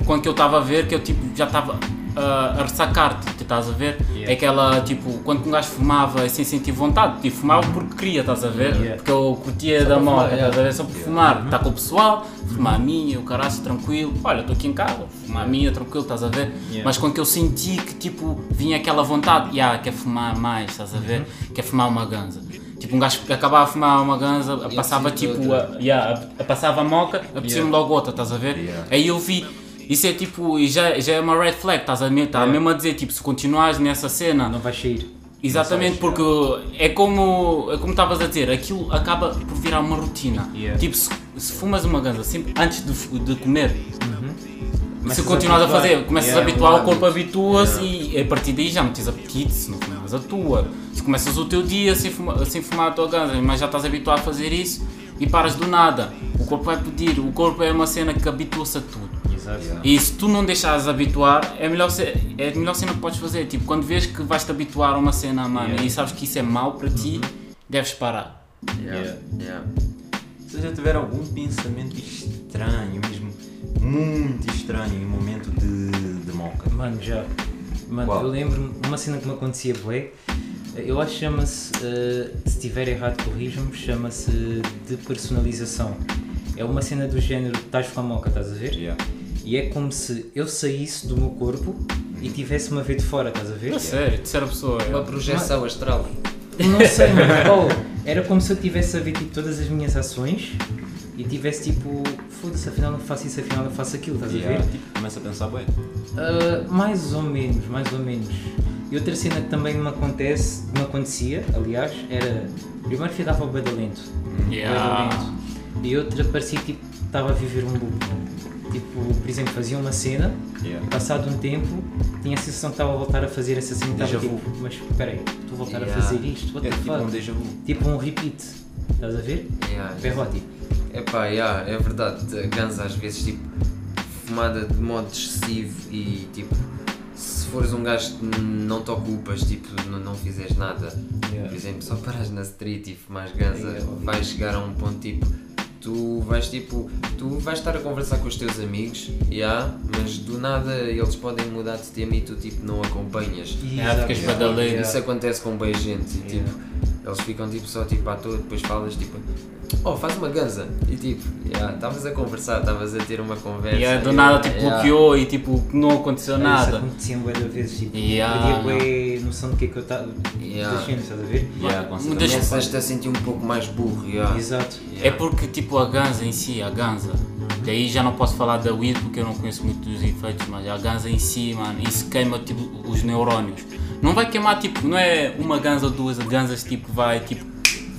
quando eu estava a ver que eu, tipo, já estava ah, a ressacar, tu estás a ver? Yeah. É aquela, tipo, quando um gajo fumava sem sentir vontade, tipo, fumava porque queria, estás a ver? Yeah. Porque eu curtia Só da fumar, estás a ver? Só por fumar, Uhum. está com o pessoal, fumar a minha, o caraço, tranquilo. Olha, estou aqui em casa, fumar a minha, tranquilo, estás a ver? Yeah. Mas quando que eu senti que, tipo, vinha aquela vontade, yeah, quer fumar mais, estás a ver? Uhum. Quer fumar uma ganza. Tipo, um gajo que acabava a fumar uma ganza, E passava apetecia tipo, a, yeah, a- a- passava a moca, apetecia-me logo outra, estás a ver? Yeah. Aí eu vi, isso é tipo, e já, já é uma red flag, estás a, tá Yeah. mesmo a dizer, tipo, se continuares nessa cena, Não vais sair. Exatamente, porque é como é como estavas a dizer, aquilo acaba por virar uma rotina. Yeah. Tipo, se, se fumas uma ganza sempre antes de, de comer, se Começas a continuas a, fazer, começas Yeah, a habituar, o corpo habitua-se e a partir daí já não tens apetite, se não fumas a tua. Se começas o teu dia sem fumar, sem fumar a tua ganza, mas já estás habituado a fazer isso e paras do nada. O corpo vai pedir, o corpo é uma cena que habitua-se a tudo. Exato. E se tu não deixares habituar, é a melhor, é melhor cena que podes fazer. Tipo, quando vês que vais-te habituar a uma cena, mano, Yeah. e sabes que isso é mau para ti, deves parar. Yeah, Yeah. yeah. Se já tiver algum pensamento estranho, mesmo muito estranho, em momento de, de moca. Mano, já. Mano, Qual? eu lembro-me uma cena que me acontecia bué. Eu acho que chama-se, eh, se estiver errado corrijam-me, chama-se de personalização. É uma cena do género, estás com a moca, estás a ver? Yeah. E é como se eu saísse do meu corpo e tivesse-me a ver de fora, estás a ver? É sério, terceira pessoa. Uma é. projeção astral. Não sei, mano. [LAUGHS] Oh, era como se eu tivesse a ver tipo, todas as minhas ações e tivesse tipo, foda-se, afinal não faço isso, afinal não faço aquilo, estás a Yeah, ver? tipo, começa a pensar, bem. Uh, mais ou menos, mais ou menos. E outra cena que também me acontece, me acontecia, aliás, era. Primeiro ficava o bada lento. Yeah. E outra parecia que tipo, estava a viver um loop. Tipo, por exemplo, fazia uma cena Yeah. passado um tempo tinha a sensação que estava a voltar a fazer essa cena estava tipo, mas espera aí, estou a voltar Yeah. a fazer isto, what É the tipo fuck? um déjà vu. Tipo um repeat, estás a ver? Yeah. Perrotti. Epá, yeah, é verdade, ganza às vezes tipo fumada de modo excessivo e tipo se fores um gajo que não te ocupas, tipo não, não fizeres nada, Yeah. por exemplo, só paras na street e fumas ganza, Yeah, óbvio. vais chegar a um ponto tipo tu vais tipo, tu vais estar a conversar com os teus amigos, yeah, mas do nada eles podem mudar de tema e tu tipo não acompanhas. Yeah, ficas badalento. Yeah. Isso acontece com bem gente e Yeah. tipo, eles ficam tipo só tipo à toa, depois falas tipo, oh faz uma ganza e tipo, yeah, estavas a conversar, estavas a ter uma conversa. E é, do nada tipo yeah. bloqueou e tipo não aconteceu Isso nada. acontecia bué de vezes, tipo, Yeah. perdia bué noção do que é que eu estava. Yeah. Das cenas, estás a ver? Yeah, Muitas- certeza. Começas-te a sentir um pouco mais burro, yeah. Exato. É porque tipo a ganza em si, a ganza, daí já não posso falar da weed porque eu não conheço muito dos efeitos, mas a ganza em si, mano, isso queima tipo os neurónios. Não vai queimar tipo, não é uma ganza ou duas ganzas tipo vai tipo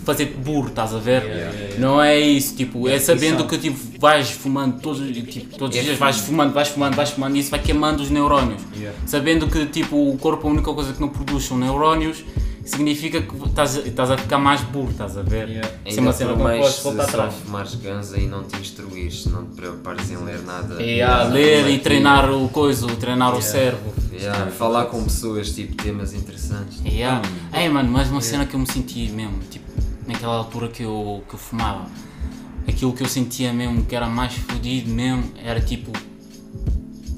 fazer-te burro, estás a ver? Não é isso, tipo, é sabendo que tipo vais fumando todos, tipo, todos os É dias vais fumando, vais fumando, vais fumando e isso vai queimando os neurónios. Yeah. Sabendo que tipo o corpo a única coisa que não produz são neurónios, significa que estás, estás a ficar mais burro, estás a ver? Yeah. Isso é uma cena que não mais podes se voltar só atrás. fumares ganza e não te instruires, não te preocupares em ler nada. É, a ler e treinar o coisa, treinar o cérebro. Yeah, falar com pessoas, tipo, temas interessantes. Yeah. Ei mano, mas uma cena que eu me senti mesmo, tipo, naquela altura que eu, que eu fumava, aquilo que eu sentia mesmo que era mais fodido mesmo, era tipo.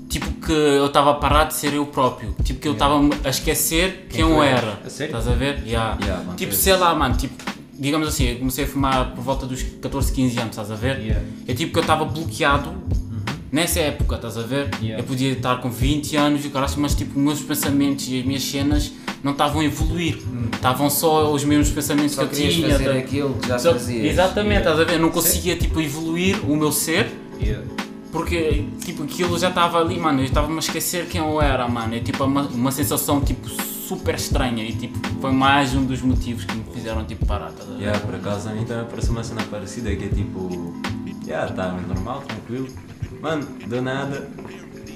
Tipo que eu estava a parar de ser eu próprio, tipo que eu estava a esquecer quem eu tu és. era. A sério? Estás a ver? Yeah. Yeah, tipo, sei lá, mano, tipo, digamos assim, eu comecei a fumar por volta dos 14, 15 anos, estás a ver? Yeah. É tipo que eu estava bloqueado nessa época, estás a ver? Yeah. Eu podia estar com 20 anos e o caralho, mas tipo, meus pensamentos e as minhas cenas não estavam a evoluir. Estavam só os mesmos pensamentos Só que eu tinha. fazer tá- aquilo que já Só- fazias. Exatamente, estás a ver? Eu não conseguia tipo, evoluir o meu ser Yeah. porque tipo, aquilo já estava ali, mano. Eu estava-me a esquecer quem eu era, mano. É tipo uma, uma sensação tipo super estranha e tipo, foi mais um dos motivos que me fizeram tipo parar, ver? Yeah, por acaso a mim também apareceu uma cena parecida que é tipo. Yeah, tá normal, tranquilo. Mano, do nada.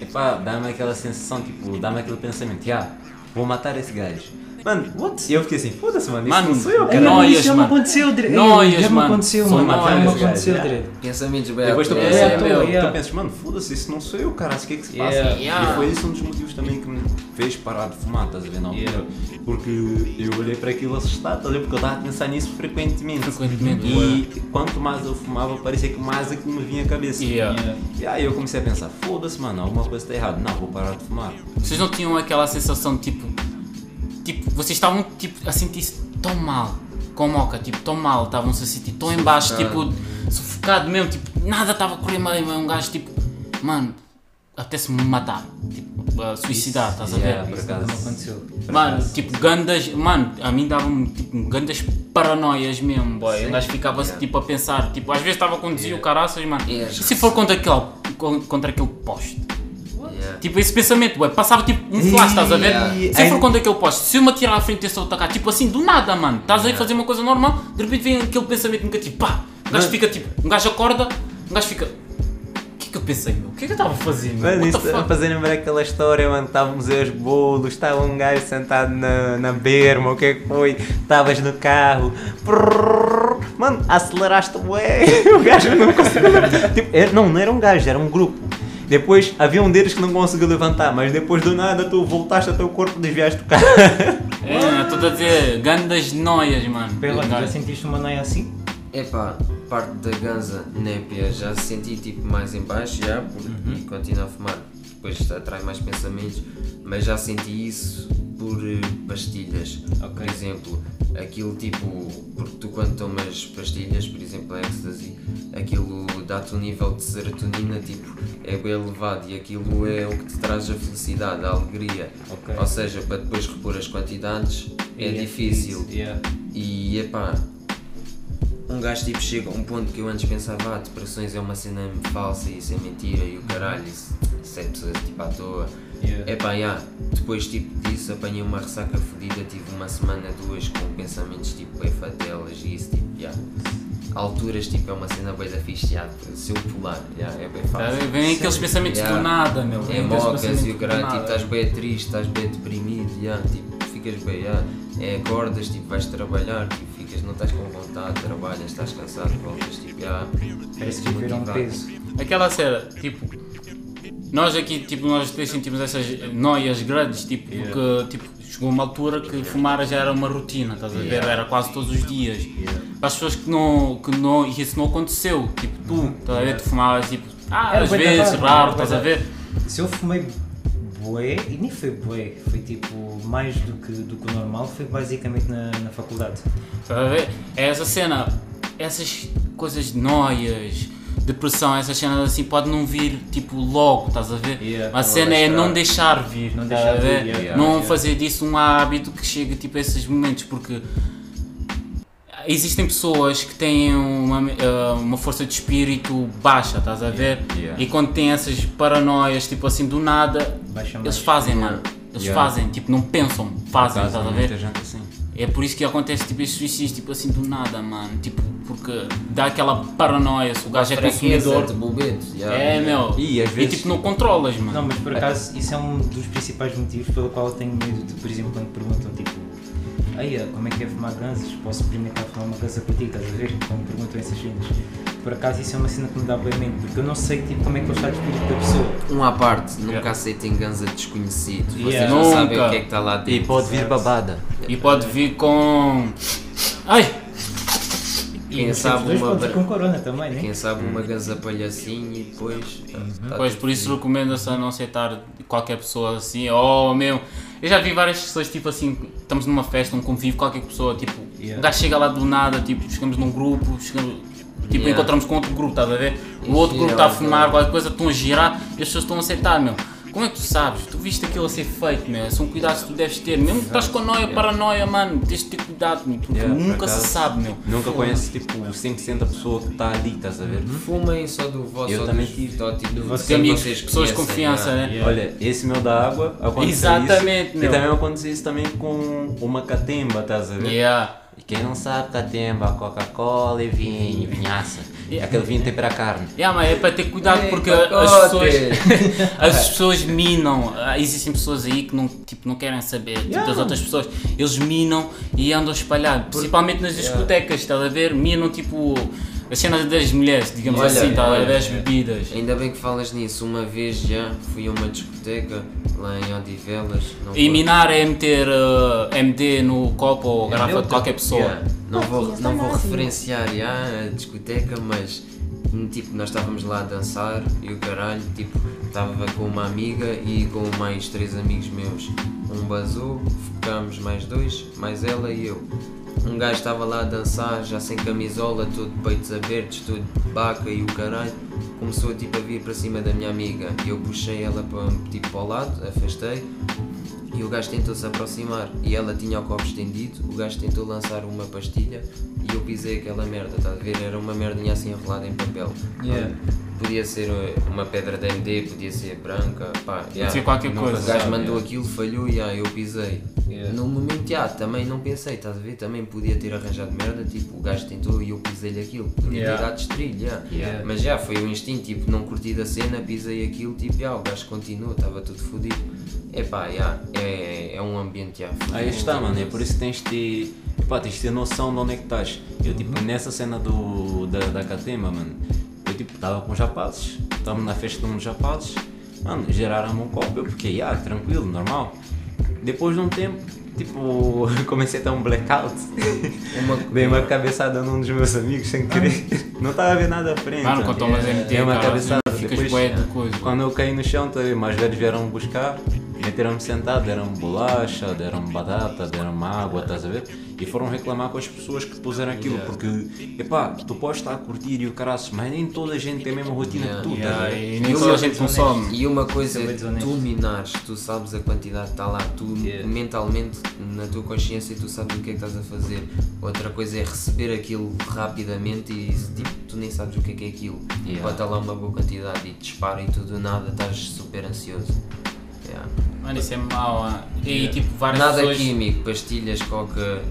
Epá, dá-me aquela sensação, tipo, dá-me aquele pensamento, yeah, vou matar esse gajo. Mano, what? E eu fiquei assim, foda-se, mano, isso Mano, não sou eu, é cara. isso já me mano. aconteceu, Dre. Noias, Já me mano. aconteceu, São mano. Já me noias, aconteceu, gajo, Dre. Pensamentos bem Depois tu, é, pensas, é, tu, meu, tu yeah. pensas, mano, foda-se, isso não sou eu, cara, o que é que se passa? Yeah. Yeah. E foi esse um dos motivos também que me fez parar de fumar, estás a ver, altura. Yeah. Porque eu olhei para aquilo assustado, estás a ver, porque eu estava a pensar nisso frequentemente. Frequentemente, E quanto mais eu fumava, parecia que mais aquilo me vinha à cabeça. Yeah. Yeah. E aí eu comecei a pensar, foda-se, mano, alguma coisa está errada. Não, vou parar de fumar. Vocês não tinham aquela sensação tipo. Tipo, vocês estavam tipo, a sentir-se tão mal com a moca, tipo, tão mal, estavam-se a sentir tão em baixo, tipo, sufocado mesmo, tipo, nada estava a correr bem, um gajo tipo, mano, apetece-me matar, tipo, a suicidar, estás a ver? Por Isso acaso. me aconteceu. Mano, tipo, gandas, mano, a mim dava-me tipo, gandas paranoias mesmo, boy. Um gajo ficava-se Yeah. tipo a pensar, tipo, às vezes estava a conduzir o caraças, mano. Yeah. E se for contra aquele, con- contra aquele poste? Yeah. Yeah. Tipo, esse pensamento, ué, passava tipo um flash, estás a ver? Yeah. Sempre for quando aquele poste, se eu me atirar à frente desse outro atacar, tipo assim, do nada, mano, estás aí a fazer uma coisa normal, de repente vem aquele pensamento negativo, pá, um gajo fica tipo, um gajo acorda, um gajo fica, o que é que eu pensei, meu? O que é que eu estava a fazer, meu? Mano, What isso a fazer lembrar aquela história, mano, estávamos aí aos bolos, estava um gajo sentado na, na berma, o que é que foi? Estavas no carro, prrrr, mano, aceleraste ué, [LAUGHS] o gajo não conseguiu. Tipo, era- não, não era um gajo, era um grupo. Depois havia um deles que não conseguiu levantar, mas depois do nada tu voltaste ao teu corpo, desviaste o carro. [LAUGHS] É, estou a dizer, gandas noias, mano. Pela, já sentiste uma noia assim? Epá, parte da ganza népia já senti tipo mais em baixo já, por, e continuo a fumar, depois atrai mais pensamentos, mas já senti isso por eh, pastilhas. Por exemplo, aquilo tipo, porque tu quando tomas pastilhas, por exemplo a ecstasy, aquilo dá-te um nível de serotonina tipo, é bem elevado e aquilo é o que te traz a felicidade, a alegria. Ok. Ou seja, para depois repor as quantidades é difícil. Yeah. E epá, um gajo tipo chega a um ponto que eu antes pensava, ah, depressões é uma cena falsa, isso é mentira e o caralho, isso, isso é pessoas tipo à toa. Yeah. Epá, yeah, depois tipo disso apanhei uma ressaca fodida, tive uma semana, duas com pensamentos tipo bem fatelas e isso, tipo, yeah. Alturas tipo é uma cena bem da fixe, yeah, se eu pular, yeah, é bem Tá, fácil. Vem aqueles pensamentos Yeah. do nada, meu. É mocas e o do caralho, tipo, estás bem triste, estás bem deprimido, yeah, tipo, ficas bem, yeah, é, acordas, tipo, vais trabalhar, tipo, ficas, não estás com vontade, trabalhas, estás cansado, voltas, tipo, yeah, Parece que tiveram um peso. Aquela cena, tipo, nós aqui, tipo, nós três sentimos essas noias grandes, tipo, porque, tipo, chegou uma altura que fumar já era uma rotina, estás a ver? Era quase todos os dias. Para as pessoas que não, que não, e isso não aconteceu, tipo, tu, estás a ver? Tu fumavas, tipo, ah, às vezes, raro, estás a ver? Se eu fumei bué, e nem foi bué, foi tipo mais do que, do que o normal, foi basicamente na, na faculdade. Estás a ver? É essa cena, essas coisas de noias, depressão, essas cenas assim, pode não vir tipo logo, estás a ver? Yeah. a cena é não deixar vir, Não deixar vir, yeah, não yeah. fazer disso um hábito que chegue tipo a esses momentos, porque existem pessoas que têm uma, eh, uma força de espírito baixa, estás a ver? E quando têm essas paranoias, tipo assim, do nada, Baixa eles fazem, mano. Eles fazem, tipo, não pensam, fazem, estás a ver? muita gente assim. É por isso que acontece tipo esses suicídios tipo assim do nada, mano. Tipo, porque dá aquela paranoia se o gajo é consumidor. de bobetos, yeah. É, meu. E às vezes- tipo, não controlas, mano. Não, mas por acaso isso é um dos principais motivos pelo qual eu tenho medo de, por exemplo, quando perguntam tipo Aí, como é que é fumar ganzas? Posso experimentar fumar uma ganza para ti, estás a ver? Quando me perguntam essas cenas. Por acaso isso é uma cena que me dá bem mente, porque eu não sei tipo, como é que eu está o espírito da pessoa. Um à parte, nunca Yeah. aceitem ganza desconhecido. Vocês Yeah. não sabem Nunca. o que é que está lá dentro. E pode vir babada. E pode vir com. Ai! Quem sabe uma pode vir bra- com corona também, né? Quem sabe uma ganza palhacinha e depois. tá- tá Pois por isso fodido. recomenda-se a não aceitar qualquer pessoa assim. Oh meu. Eu já vi várias pessoas tipo assim, estamos numa festa, um convívio, qualquer pessoa, tipo, Yeah. o gajo chega lá do nada, tipo, chegamos num grupo, chegamos, tipo, Yeah. encontramos com outro grupo, estás a ver? O outro grupo está a fumar, qualquer coisa, estão a girar e as pessoas estão a aceitar, meu. Como é que tu sabes? Tu viste aquilo a ser feito, meu. São cuidados que tu deves ter. Mesmo que estás com noia, paranoia, mano, tens de ter cuidado, meu, porque Yeah, nunca se sabe, meu. Nunca conheces tipo 100% da pessoa que está ali, estás a ver? Fumem só do vosso Eu também tive. só, tipo, Do vosso amigos, vocês pessoas de confiança, yeah. né? Yeah. Olha, esse meu da água aconteceu Exatamente, isso. meu. E também aconteceu isso também com uma catemba, estás a ver? Yeah. E quem não sabe, catemba, Coca-Cola e vinho, vinhaça. E aquele vinho tem para a carne. Yeah, mas é para ter cuidado Ei, porque as pessoas, [LAUGHS] as pessoas minam. Ah, Existem pessoas aí que não, tipo, não querem saber tipo, das outras pessoas. Eles minam e andam espalhados. Principalmente nas discotecas, estás a ver? Minam tipo as cenas das mulheres, digamos Olha, assim, estás a olha, ver? As bebidas. Ainda bem que falas nisso. Uma vez já fui a uma discoteca lá em Odivelas. E minar é meter ah, MD no copo ou garrafa de qualquer pessoa. Yeah, Não vou, não está vou referenciar já a discoteca, mas hum, tipo, nós estávamos lá a dançar e o caralho, tipo, estava com uma amiga e com mais três amigos meus. Um basou, ficámos mais dois, mais ela e eu. Um gajo estava lá a dançar, já sem camisola, todo de peitos abertos, todo de baca e o caralho. Começou tipo a vir para cima da minha amiga e eu puxei ela para, tipo, para o lado, afastei E o gajo tentou se aproximar e ela tinha o copo estendido, o gajo tentou lançar uma pastilha e eu pisei aquela merda, estás a ver? Era uma merdinha assim enrolada em papel. Yeah. Podia ser uma pedra de MD, podia ser branca, pá. yeah. ser qualquer Não- coisa, O gajo mandou yeah. aquilo, falhou e yeah, eu pisei. Yeah. No momento, yeah, também não pensei, estás a ver? Também podia ter arranjado merda, tipo, o gajo tentou e eu pisei-lhe aquilo. Podia Yeah. ter dado estrilho, yeah. Yeah. Mas já foi o instinto, tipo, não curti da cena, pisei aquilo, tipo, já, o gajo continuou, estava tudo fodido. Epá, yeah, é, é um ambiente, já. fodido. Aí está, mano, é por isso que tens de ter, pá, tens de ter noção de onde é que estás. Eu, tipo, nessa cena do, da, da Catema, mano, tipo, estava com os rapazes, estávamos na festa de um dos rapazes, mano, geraram-me um copo, eu fiquei, ah, tranquilo, normal. Depois de um tempo, tipo, [LAUGHS] comecei a ter um blackout, Uma, [LAUGHS] dei uma cabeçada num dos meus amigos sem querer, não estava a ver nada à frente. Mano, quando tomas MT, Dei uma cara, cabeçada, ficas depois- de coisa. Quando eu caí no chão, mais velhos vieram me buscar, meteram-me sentado, deram-me bolacha, deram-me batata, deram-me água, estás a ver? E foram reclamar com as pessoas que puseram aquilo, porque, epá, tu podes estar a curtir e o caraças, mas nem toda a gente tem a mesma rotina que tu, estás a Yeah, ver? e E nem uma toda a coisa gente consome. E uma coisa é tu minares, tu sabes a quantidade que está lá, tu Yeah. mentalmente, na tua consciência, tu sabes o que é que estás a fazer. Outra coisa é receber aquilo rapidamente e tipo, tu nem sabes o que é que é aquilo. Yeah. Bota lá uma boa quantidade e te dispara e tudo nada, estás super ansioso. Yeah. Mano, isso é mau. ah. E tipo, várias Nada pessoas. químico, pastilhas, coca,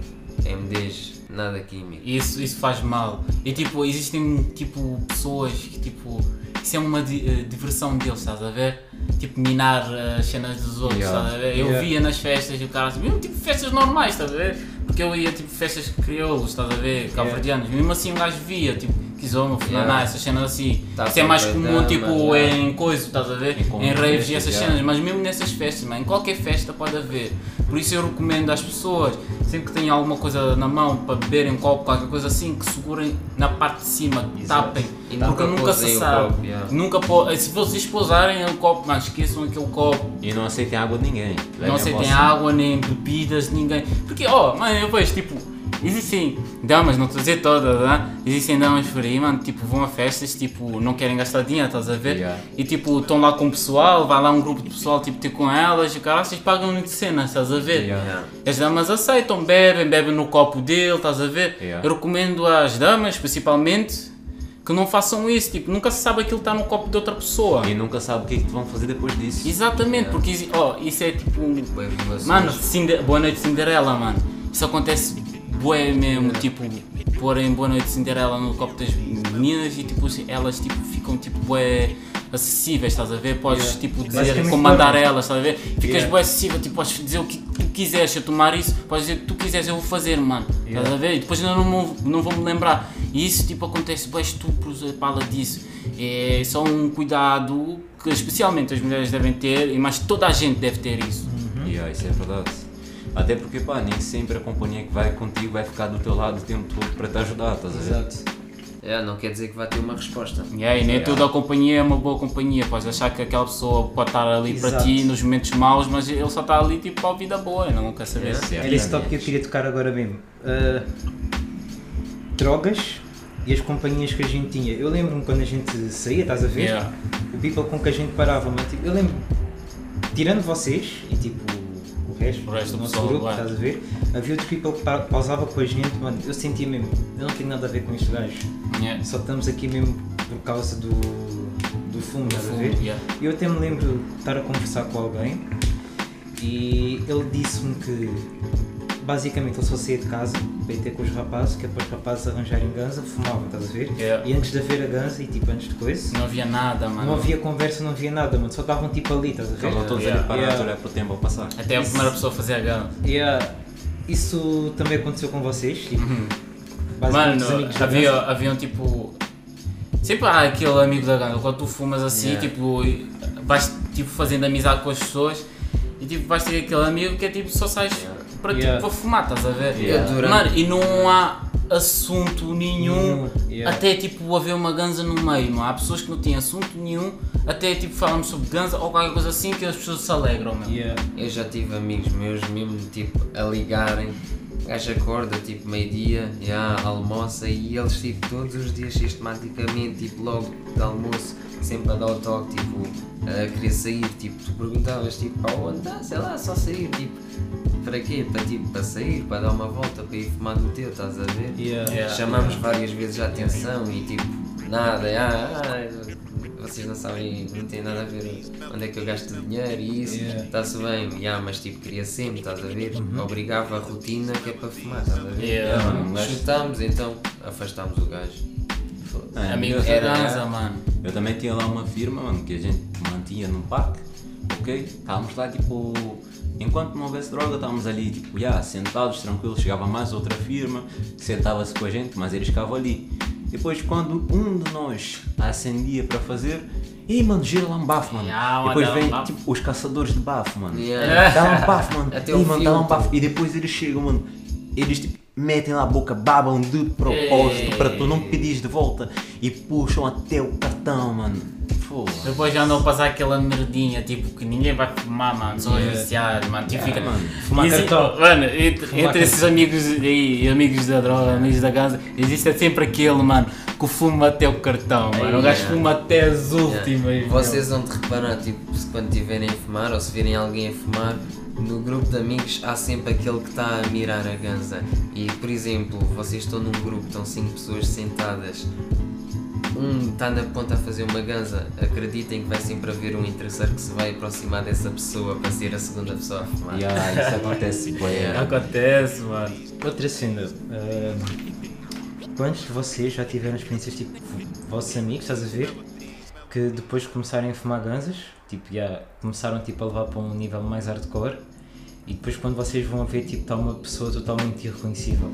MDs, nada químico. Isso, isso faz mal. E tipo, existem tipo pessoas que tipo. Isso é uma di- eh, diversão deles, estás a ver? Tipo, minar eh, as cenas dos outros, Yeah. estás a ver? Eu Yeah. via nas festas e o cara assim, mesmo tipo festas normais, estás a ver? Porque eu ia tipo festas crioulos, estás a ver? Cabo-verdianos. Mesmo assim o gajo via, tipo, Kizoma, Funaná, Yeah. essas cenas assim. Tá Isso é mais comum dama, tipo em coisa, estás a ver? Em Em raves e essas já. cenas, mas mesmo nessas festas, man, em qualquer festa pode haver. Por isso eu recomendo às pessoas, sempre que têm alguma coisa na mão para beberem um copo, qualquer coisa assim, que segurem na parte de cima, que tapem, E porque nunca se sabe. copo, yeah. Nunca po- se vocês pousarem o copo, mas esqueçam aquele copo. E não aceitem água de ninguém. Levem não aceitem água, nem bebidas, ninguém. Porque, ó, mano, eu vejo, tipo, existem damas, não estou a dizer todas, né? Existem damas por aí, mano, tipo, vão a festas, tipo, não querem gastar dinheiro, estás a ver? Yeah. E, tipo, estão lá com o pessoal, vai lá um grupo de pessoal, tipo, ter com elas, e cara, vocês pagam muito cena, estás a ver? Yeah. As damas aceitam, bebem, bebem no copo dele, estás a ver? Yeah. Eu recomendo às damas, principalmente, que não façam isso, tipo, nunca se sabe aquilo está no copo de outra pessoa. E nunca sabe o que é que vão fazer depois disso. Exatamente, porque exi- ó, isso é tipo um. Mano, Cinde- Boa Noite Cinderela, mano. Isso acontece bué mesmo, tipo, porem Boa Noite Cinderela no copo das meninas e tipo, elas tipo, ficam tipo bué acessíveis, estás a ver? Podes Yeah. tipo dizer, comandar elas, estás a ver? Ficas Yeah. bué acessível, tipo, podes dizer o que tu quiseres, se eu tomar isso, podes dizer o que tu quiseres, eu vou fazer, mano. Estás a ver? E depois eu não, não, não vou me lembrar. E isso tipo acontece bué estupros, a pala disso. É só um cuidado que especialmente as mulheres devem ter, e mas toda a gente deve ter isso. Yeah, isso é verdade. Até porque, pá, nem sempre a companhia que vai contigo vai ficar do teu lado o tempo todo para te ajudar, estás a ver? Exato. É, não quer dizer que vai ter uma resposta. E aí, nem Yeah. toda a companhia é uma boa companhia. Podes achar que aquela pessoa pode estar ali para Exato. ti nos momentos maus, mas ele só está ali tipo para a vida boa, não quer saber. Yeah. Certo. Era esse tópico que eu queria tocar agora mesmo. Ah, drogas e as companhias que a gente tinha. Eu lembro-me quando a gente saía, estás a ver? Yeah. O people com que a gente parava, mas tipo, eu lembro, tirando vocês e tipo o resto, O resto do nosso grupo, claro. estás a ver? Havia outros people que pa- pausava com a gente, mano, eu sentia mesmo, eu não tenho nada a ver com estes gajos. Yeah. Só estamos aqui mesmo por causa do, do fumo, estás a ver? yeah. Eu até me lembro de estar a conversar com alguém e ele disse-me que basicamente ele só saía de casa para ter com os rapazes, que é para os rapazes arranjarem ganza, fumavam, estás a ver? Yeah. E antes de haver a ganza e tipo antes de coisa, Não havia nada, mano. não havia conversa, não havia nada, mano, só estavam tipo ali, estás a ver? Estavam todos Yeah. ali parados Yeah. a olhar para o tempo a passar. Até a primeira pessoa a fazer a gana. Yeah. Isso também aconteceu com vocês? Tipo, Uhum. Mano, havia, ganza? havia um tipo. Sempre há aquele amigo da gana, quando tu fumas assim, Yeah. tipo, vais tipo, fazendo amizade com as pessoas e tipo, vais ter aquele amigo que é tipo, só sais para, tipo, Yeah. para fumar, estás a ver? Yeah. Durante- Mano, e não há assunto nenhum, yeah. até tipo haver uma ganza no meio, não há pessoas que não têm assunto nenhum, até tipo falamos sobre ganza ou qualquer coisa assim que as pessoas se alegram, meu. Yeah. Eu já tive amigos meus mesmo tipo a ligarem o gajo acorda tipo meio-dia, já, almoça e eles tipo todos os dias sistematicamente, tipo logo de almoço, sempre a dar o toque, tipo, a querer sair, tipo, tu perguntavas tipo para onde dá, sei lá, só sair, tipo, para quê? Para tipo, para sair, para dar uma volta, para ir fumar no teu, estás a ver? Yeah. Yeah. Chamamos várias vezes a atenção e tipo, nada, ah, ah, vocês não sabem, não tem nada a ver onde é que eu gasto dinheiro e isso, Yeah. está-se bem, yeah, mas tipo, queria sempre, estás a ver? Uhum. Obrigava a rotina que é para fumar, estás a ver? Yeah, Chutámos, então afastámos o gajo. É, Amigo de dança, mano. Eu também tinha lá uma firma, mano, que a gente mantinha num parque, ok? Estávamos lá, tipo, enquanto não houvesse droga, estávamos ali, tipo, já, sentados, tranquilos, chegava mais outra firma, que sentava-se com a gente, mas eles ficavam ali. Depois, quando um de nós acendia para fazer, Ih, mano, gira lá um bafo, mano. Mano, depois um vem, bafo. tipo, os caçadores de bafo, mano. Yeah. Dá um bafo, mano. [LAUGHS] Até Ih, o mano, dá um bafo. E depois eles chegam, mano. Eles, tipo, metem lá a boca, babam de propósito Ei. para tu não pedires de volta e puxam até o cartão, mano. Pô. Depois já andam a passar aquela merdinha, tipo, que ninguém vai fumar, mano, só Yeah. viciar, mano, tipo, fica... mano. Fumar Exi- cartão. Mano, entre, Fumar entre esses amigos aí, amigos da droga, amigos da ganza, existe sempre aquele, mano, que fuma até o cartão, mano, o gajo Yeah. fuma até as últimas, Yeah. Vocês vão de reparar, tipo, se quando tiverem a fumar ou se virem alguém a fumar, no grupo de amigos há sempre aquele que está a mirar a ganza. E, por exemplo, vocês estão num grupo, estão cinco pessoas sentadas, um está na ponta a fazer uma ganza, acreditem que vai sempre haver um interesseiro que se vai aproximar dessa pessoa para ser a segunda pessoa a fumar. Yeah, isso acontece, [LAUGHS] bué. Acontece, mano. Outra cena. ah, quantos de vocês já tiveram experiências tipo vossos amigos, estás a ver? Que depois de começarem a fumar ganzas, tipo, já começaram tipo, a levar para um nível mais hardcore e depois quando vocês vão ver tipo está uma pessoa totalmente irreconhecível.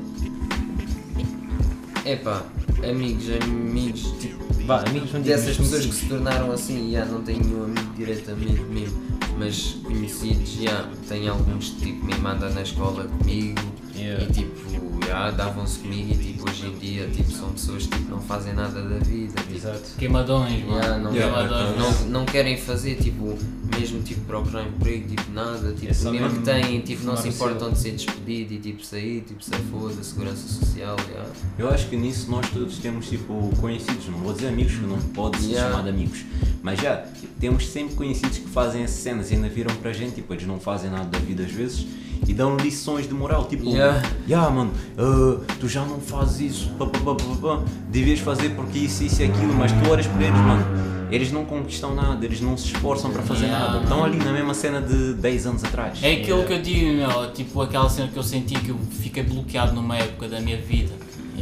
Epá, amigos, amigos, tipo, Vá, amigos não dessas pessoas que se tornaram assim, já não tenho nenhum amigo diretamente mesmo, mas conhecidos, já tenho alguns que tipo me mandam na escola comigo Yeah. e tipo, já davam-se comigo e tipo hoje em dia tipo, são pessoas que tipo, não fazem nada da vida, tipo, Exato. Queimadões, mano. já, não, Yeah, Queimadões, não, não querem fazer tipo, mesmo tipo procurar emprego, tipo nada, tipo, É mesmo que têm, tipo, não se importam seu. de ser despedido e tipo sair, tipo se foda, segurança social, já. Eu acho que nisso nós todos temos tipo conhecidos, não vou dizer amigos, que não pode se Yeah. chamar de amigos, mas já temos sempre conhecidos que fazem essas cenas e ainda viram para a gente, tipo, eles não fazem nada da vida às vezes e dão lições de moral, tipo, Yeah. "Ya, mano, ah, tu já não fazes isso, pá, pá, pá, pá, pá, devias fazer porque isso, isso e aquilo, mas tu olhas para eles, mano, eles não conquistam nada, eles não se esforçam para fazer Yeah, nada, estão ali na mesma cena de 10 anos atrás. É aquilo que eu digo, meu, tipo aquela cena que eu senti que eu fiquei bloqueado numa época da minha vida.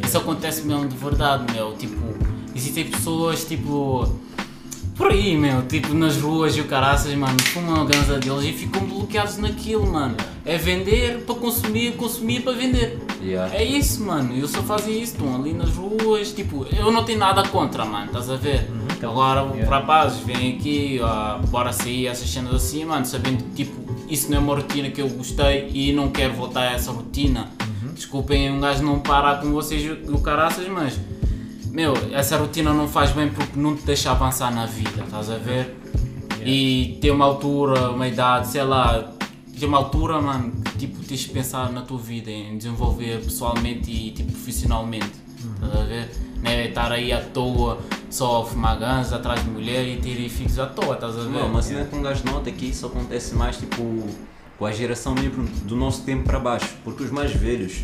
Isso acontece mesmo de verdade, meu, tipo, existem pessoas, tipo, por aí, meu, tipo, nas ruas e o caraças, mano, fumam a ganza deles e ficam bloqueados naquilo, mano. É vender para consumir, consumir para vender. Yeah. É isso, mano, eles só fazem isso, estão ali nas ruas, tipo, eu não tenho nada contra, mano, estás a ver? então, Agora os yeah. rapazes vêm aqui, ó, bora sair, essas cenas assim, mano, sabendo que, tipo, isso não é uma rotina que eu gostei e não quero voltar a essa rotina. Uhum. Desculpem um gajo não parar com vocês o o caraças, mas, meu, essa rotina não faz bem porque não te deixa avançar na vida, estás a ver? E ter uma altura, uma idade, sei lá, ter uma altura, mano, que tipo tens de pensar na tua vida, em desenvolver pessoalmente e tipo profissionalmente. Estás a ver? Não é estar aí à toa só a fumar ganza atrás de mulher e ter filhos à toa, estás a ver? Não, uma cena que um gajo nota é que isso acontece mais tipo com a geração mesmo do nosso tempo para baixo, porque os mais velhos,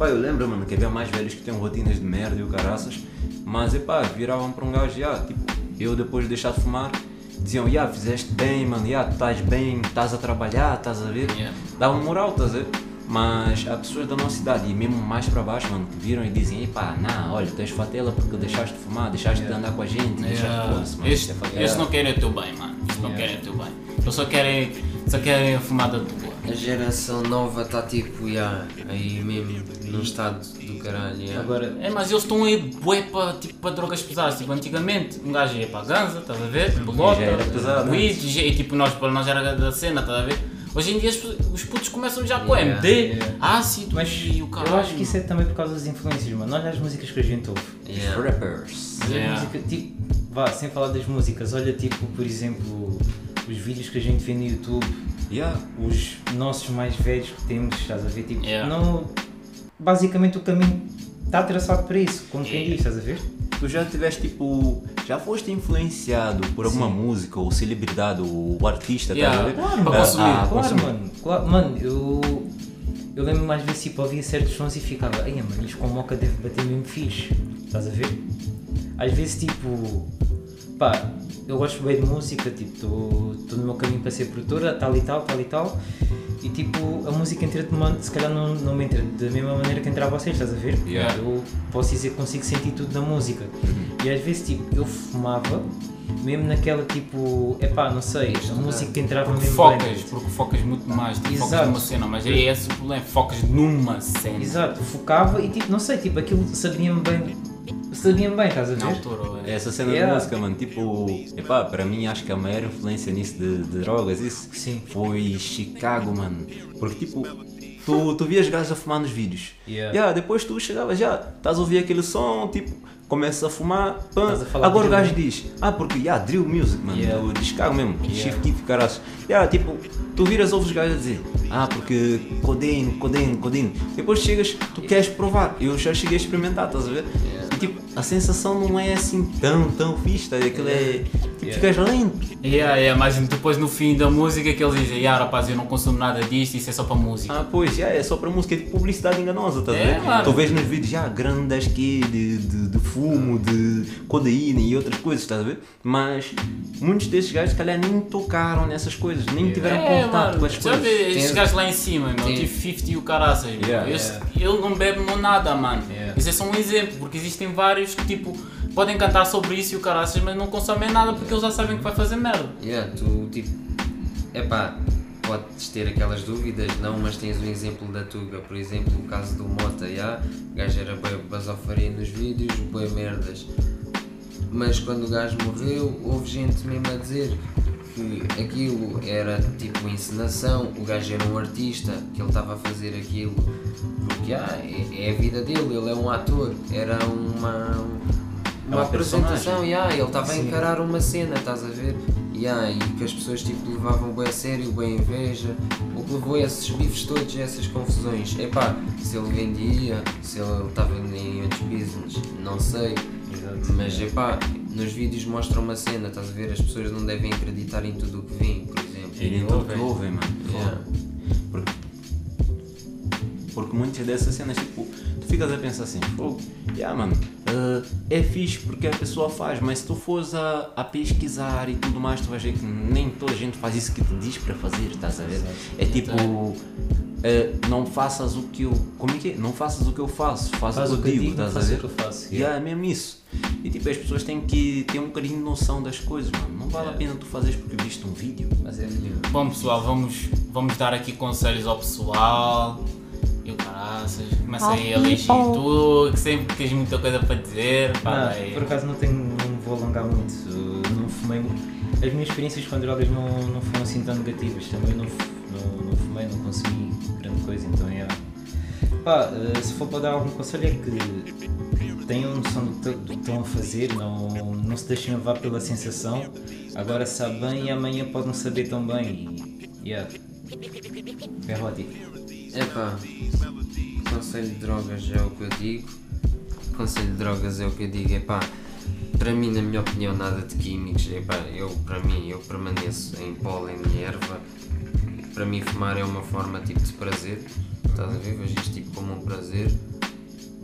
epá, eu lembro, mano, que havia mais velhos que têm rotinas de merda e o caraças, mas epá, viravam para um gajo, já, tipo, eu depois de deixar de fumar, diziam, já, fizeste bem, mano, já, estás bem, estás a trabalhar, estás a ver, Yeah. davam moral, estás a ver? Mas há pessoas da nossa idade e mesmo mais para baixo, mano, que viram e dizem, epá, não, olha, tu és fatela porque deixaste de fumar, deixaste de andar com a gente, deixaste de Yeah. mano, Estes isso é fatela." estes não querem o teu bem, mano. Estes não querem o teu bem. Eles só querem, só querem a fumada tua. A geração nova está tipo, já, aí mesmo, num estado do caralho, já. Agora, É, mas eles estão aí bué para tipo, para drogas pesadas. Tipo, antigamente um gajo ia para a ganza, estás a ver? Bolota, weed, já- e tipo, nós, para nós era da cena, estás a ver? Hoje em dia os putos começam já com Yeah, MD, yeah. ácido mas e o caralho. eu acho que isso é também por causa das influências, mano. Olha as músicas que a gente ouve. Yeah. Rappers. Olha a Yeah. música, tipo, vá, sem falar das músicas, olha tipo, por exemplo, os vídeos que a gente vê no YouTube, Yeah. os nossos mais velhos que temos, estás a ver, tipo, Yeah. não, basicamente o caminho está traçado para isso, como quem diz, estás a ver? Tu já tiveste tipo. Já foste influenciado por alguma música ou celebridade ou artista, Yeah, tá a ver? claro, para Ah, consumir. ah, Claro, consumir. mano, claro, mano, eu, eu lembro mais vezes tipo, ouvia certos sons e ficava, ai mano, isto com moca deve bater mesmo fixe, estás a ver? Às vezes tipo, pá, eu gosto bem de música, tipo, estou no meu caminho para ser produtora, tal e tal, tal e tal, e tipo, a música entra-te, se calhar não, não me entra da mesma maneira que entra a vocês, estás a ver? Yeah. Eu posso dizer que consigo sentir tudo na música, e às vezes tipo, eu fumava, mesmo naquela tipo, epá, não sei, a música que entrava Porque mesmo focas, bem. porque focas muito mais, tu focas numa cena, mas é esse o problema, focas numa cena. Exato, focava e tipo, não sei, tipo, aquilo sabia-me bem, sabia-me bem, estás a Na ver? altura, é. Essa cena Yeah. de música, mano, tipo, epá, para mim acho que a maior influência nisso de, de drogas, isso, Sim. foi Chicago, mano. Porque tipo, tu, tu vias gajos a fumar nos vídeos. Yeah. Yeah, depois tu chegavas já, estás a ouvir aquele som, tipo, começas a fumar, pã. A agora o gajo diz, ah, porque, yeah, drill music, mano, Yeah. do, de Chicago mesmo, Yeah. Chief Keef, caras. Yeah, tipo, tu viras ouves os gajos a dizer, ah, porque codeína, codeína, codeína. Depois chegas, tu queres provar. Eu já cheguei a experimentar, estás a ver? E tipo, a sensação não é assim tão, tão fixe, tá? aquilo é. Tipo, Yeah. ficas lento. Yeah, yeah, mas depois no fim da música que eles dizem, yeah, rapaz, eu não consumo nada disto, isso é só para música. Ah, pois, já, é só para música, é tipo publicidade enganosa, estás a É, ver? mano. Tu vês nos vídeos já grandes que de, de, de fumo, de codeína e outras coisas, estás a ver? Mas muitos desses gajos, se calhar, nem tocaram nessas coisas, nem tiveram É, contato mano, com as coisas. estes Tem- gajos lá em cima, meu, tipo 50 e o caraças. Yeah, Esse- yeah. ele não bebe não nada, mano. Yeah. Isso é só um exemplo, porque existem vários que tipo, podem cantar sobre isso e o caraças, mas não consomem nada porque eles já sabem que vai fazer merda. Yeah, tu tipo. Epá, podes ter aquelas dúvidas, não, mas tens um exemplo da Tuga, por exemplo, o caso do Mota, yeah, o gajo era bem basofaria nos vídeos, bem merdas. Mas quando o gajo morreu, houve gente mesmo a dizer que aquilo era tipo encenação, o gajo era um artista, que ele estava a fazer aquilo porque ah, é, é a vida dele, ele é um ator, era uma, uma uma apresentação, yeah, ele estava a encarar uma cena, estás a ver? Yeah, e que as pessoas tipo, levavam bem a sério, bem a inveja, o que levou a esses bifes todos, a essas confusões. Epá, se ele vendia, se ele estava em outros business, não sei. Mas epá, nos vídeos mostram uma cena, estás a ver? As pessoas não devem acreditar em tudo o que vêm, por exemplo. E nem tudo que ouvem, mano. Yeah. Porque, porque muitas dessas cenas, tipo, ficas a pensar assim, fogo, yeah, mano, eh, é fixe porque a pessoa faz, mas se tu fores a, a pesquisar e tudo mais, tu vais ver que nem toda a gente faz isso que te diz para fazer, estás a ver? É tipo, eh, não faças o que eu. Como é que é? Não faças o que eu faço, faças Faz o que eu digo, estás a ver? o que eu faço. Yeah, é mesmo isso. E tipo, as pessoas têm que ter um bocadinho de noção das coisas, mano. Não vale a pena tu fazeres porque viste um vídeo. Mas é melhor. Bom pessoal, vamos, vamos dar aqui conselhos ao pessoal. E o caraças, começa aí a elegir tu, que sempre tens muita coisa para dizer. Fala Não, por acaso não, tenho, não vou alongar muito. Não fumei. As minhas experiências com drogas não, não foram assim tão negativas. Também não, não, não fumei, não consumi grande coisa, então é. Pá, eh, se for para dar algum conselho é que tenham noção do que, estão a fazer, não, não se deixem levar pela sensação. Agora sabe bem e amanhã pode não saber tão bem. E, yeah. Perrote. Epá, conselho de drogas é o que eu digo. Conselho de drogas é o que eu digo. Epá, para mim, na minha opinião, nada de químicos. Epá, eu, para mim, eu permaneço em pólen e erva. Para mim, fumar é uma forma tipo de prazer. Estás a ver? Vejo isto tipo como um prazer.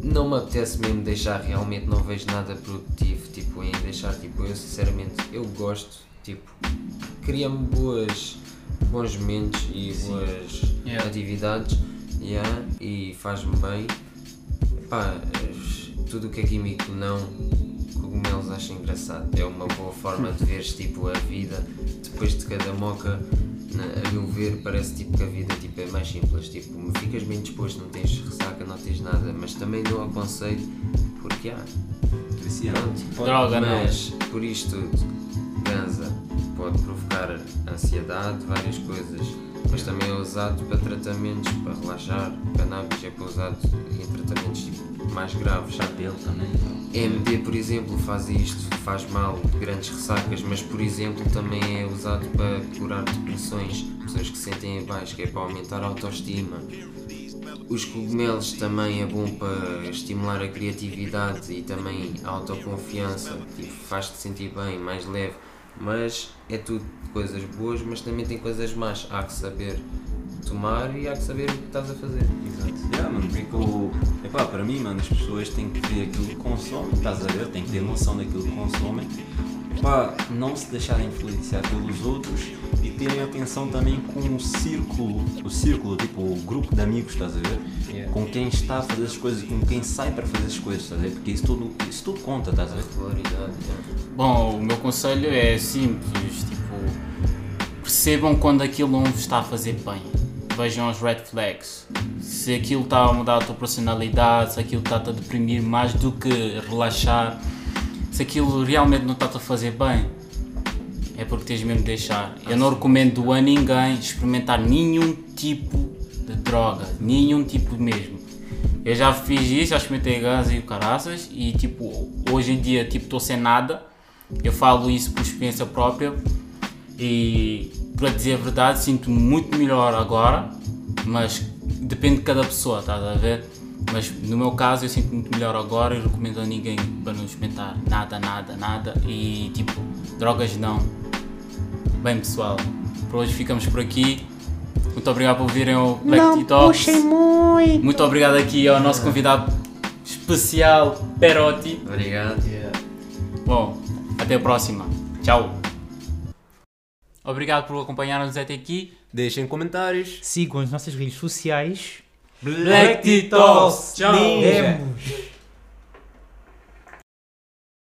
Não me apetece mesmo deixar, realmente não vejo nada produtivo tipo, em deixar. Tipo, eu sinceramente, eu gosto. Tipo, cria-me boas, bons momentos e boas Yeah. atividades yeah, e faz-me bem. Pá, tudo o que é químico não, cogumelos acho engraçado. É uma boa forma de veres tipo, a vida depois de cada moca. na- A meu ver, parece tipo que a vida tipo, é mais simples. Tipo, ficas bem disposto, não tens ressaca, não tens nada, mas também não aconselho porque há. Pronto, Droga, não. mas por isto tudo, ganza pode provocar ansiedade, várias coisas, mas também é usado para tratamentos, para relaxar. Cannabis é para usado em tratamentos tipo, mais graves. Chapéu também. MD, por exemplo, faz isto, faz mal, grandes ressacas, mas por exemplo também é usado para curar depressões, pessoas que se sentem em baixo, que é para aumentar a autoestima. Os cogumelos também é bom para estimular a criatividade e também a autoconfiança, tipo, faz-te sentir bem, mais leve, mas é tudo coisas boas, mas também tem coisas más, há que saber tomar e há que saber o que estás a fazer. Exato. Yeah, mano, porque epá, para mim, mano, as pessoas têm que ver aquilo que consomem, estás a ver? Têm que ter noção daquilo que consomem, epá, não se deixarem influenciar pelos outros e terem atenção também com o círculo, o círculo, tipo, o grupo de amigos, estás a ver? Yeah. Com quem está a fazer as coisas, com quem sai para fazer as coisas, estás a ver? Porque isso tudo, isso tudo conta, estás a ver? Yeah. Bom, o meu conselho é simples, tipo, percebam quando aquilo não vos está a fazer bem. Vejam os red flags. Se aquilo está a mudar a tua personalidade, se aquilo está-te a deprimir mais do que relaxar, se aquilo realmente não está-te a fazer bem, é porque tens mesmo de deixar. Eu não recomendo a ninguém experimentar nenhum tipo de droga, nenhum tipo mesmo. Eu já fiz isso, já experimentei gás e caraças e tipo, hoje em dia tipo estou sem nada. Eu falo isso por experiência própria e para dizer a verdade sinto-me muito melhor agora, mas depende de cada pessoa, estás a ver? Mas no meu caso eu sinto muito melhor agora e recomendo a ninguém para não experimentar nada, nada, nada e tipo, drogas não. Bem pessoal, por hoje ficamos por aqui. Muito obrigado por ouvirem o Black Tea Talks. muito. Muito obrigado aqui ao nosso convidado especial, Perotti. Obrigado. Bom, até a próxima. Tchau. Obrigado por acompanhar-nos até aqui. Deixem comentários. Sigam as nossas redes sociais. Black Tea Talks. Tchau. Vemos.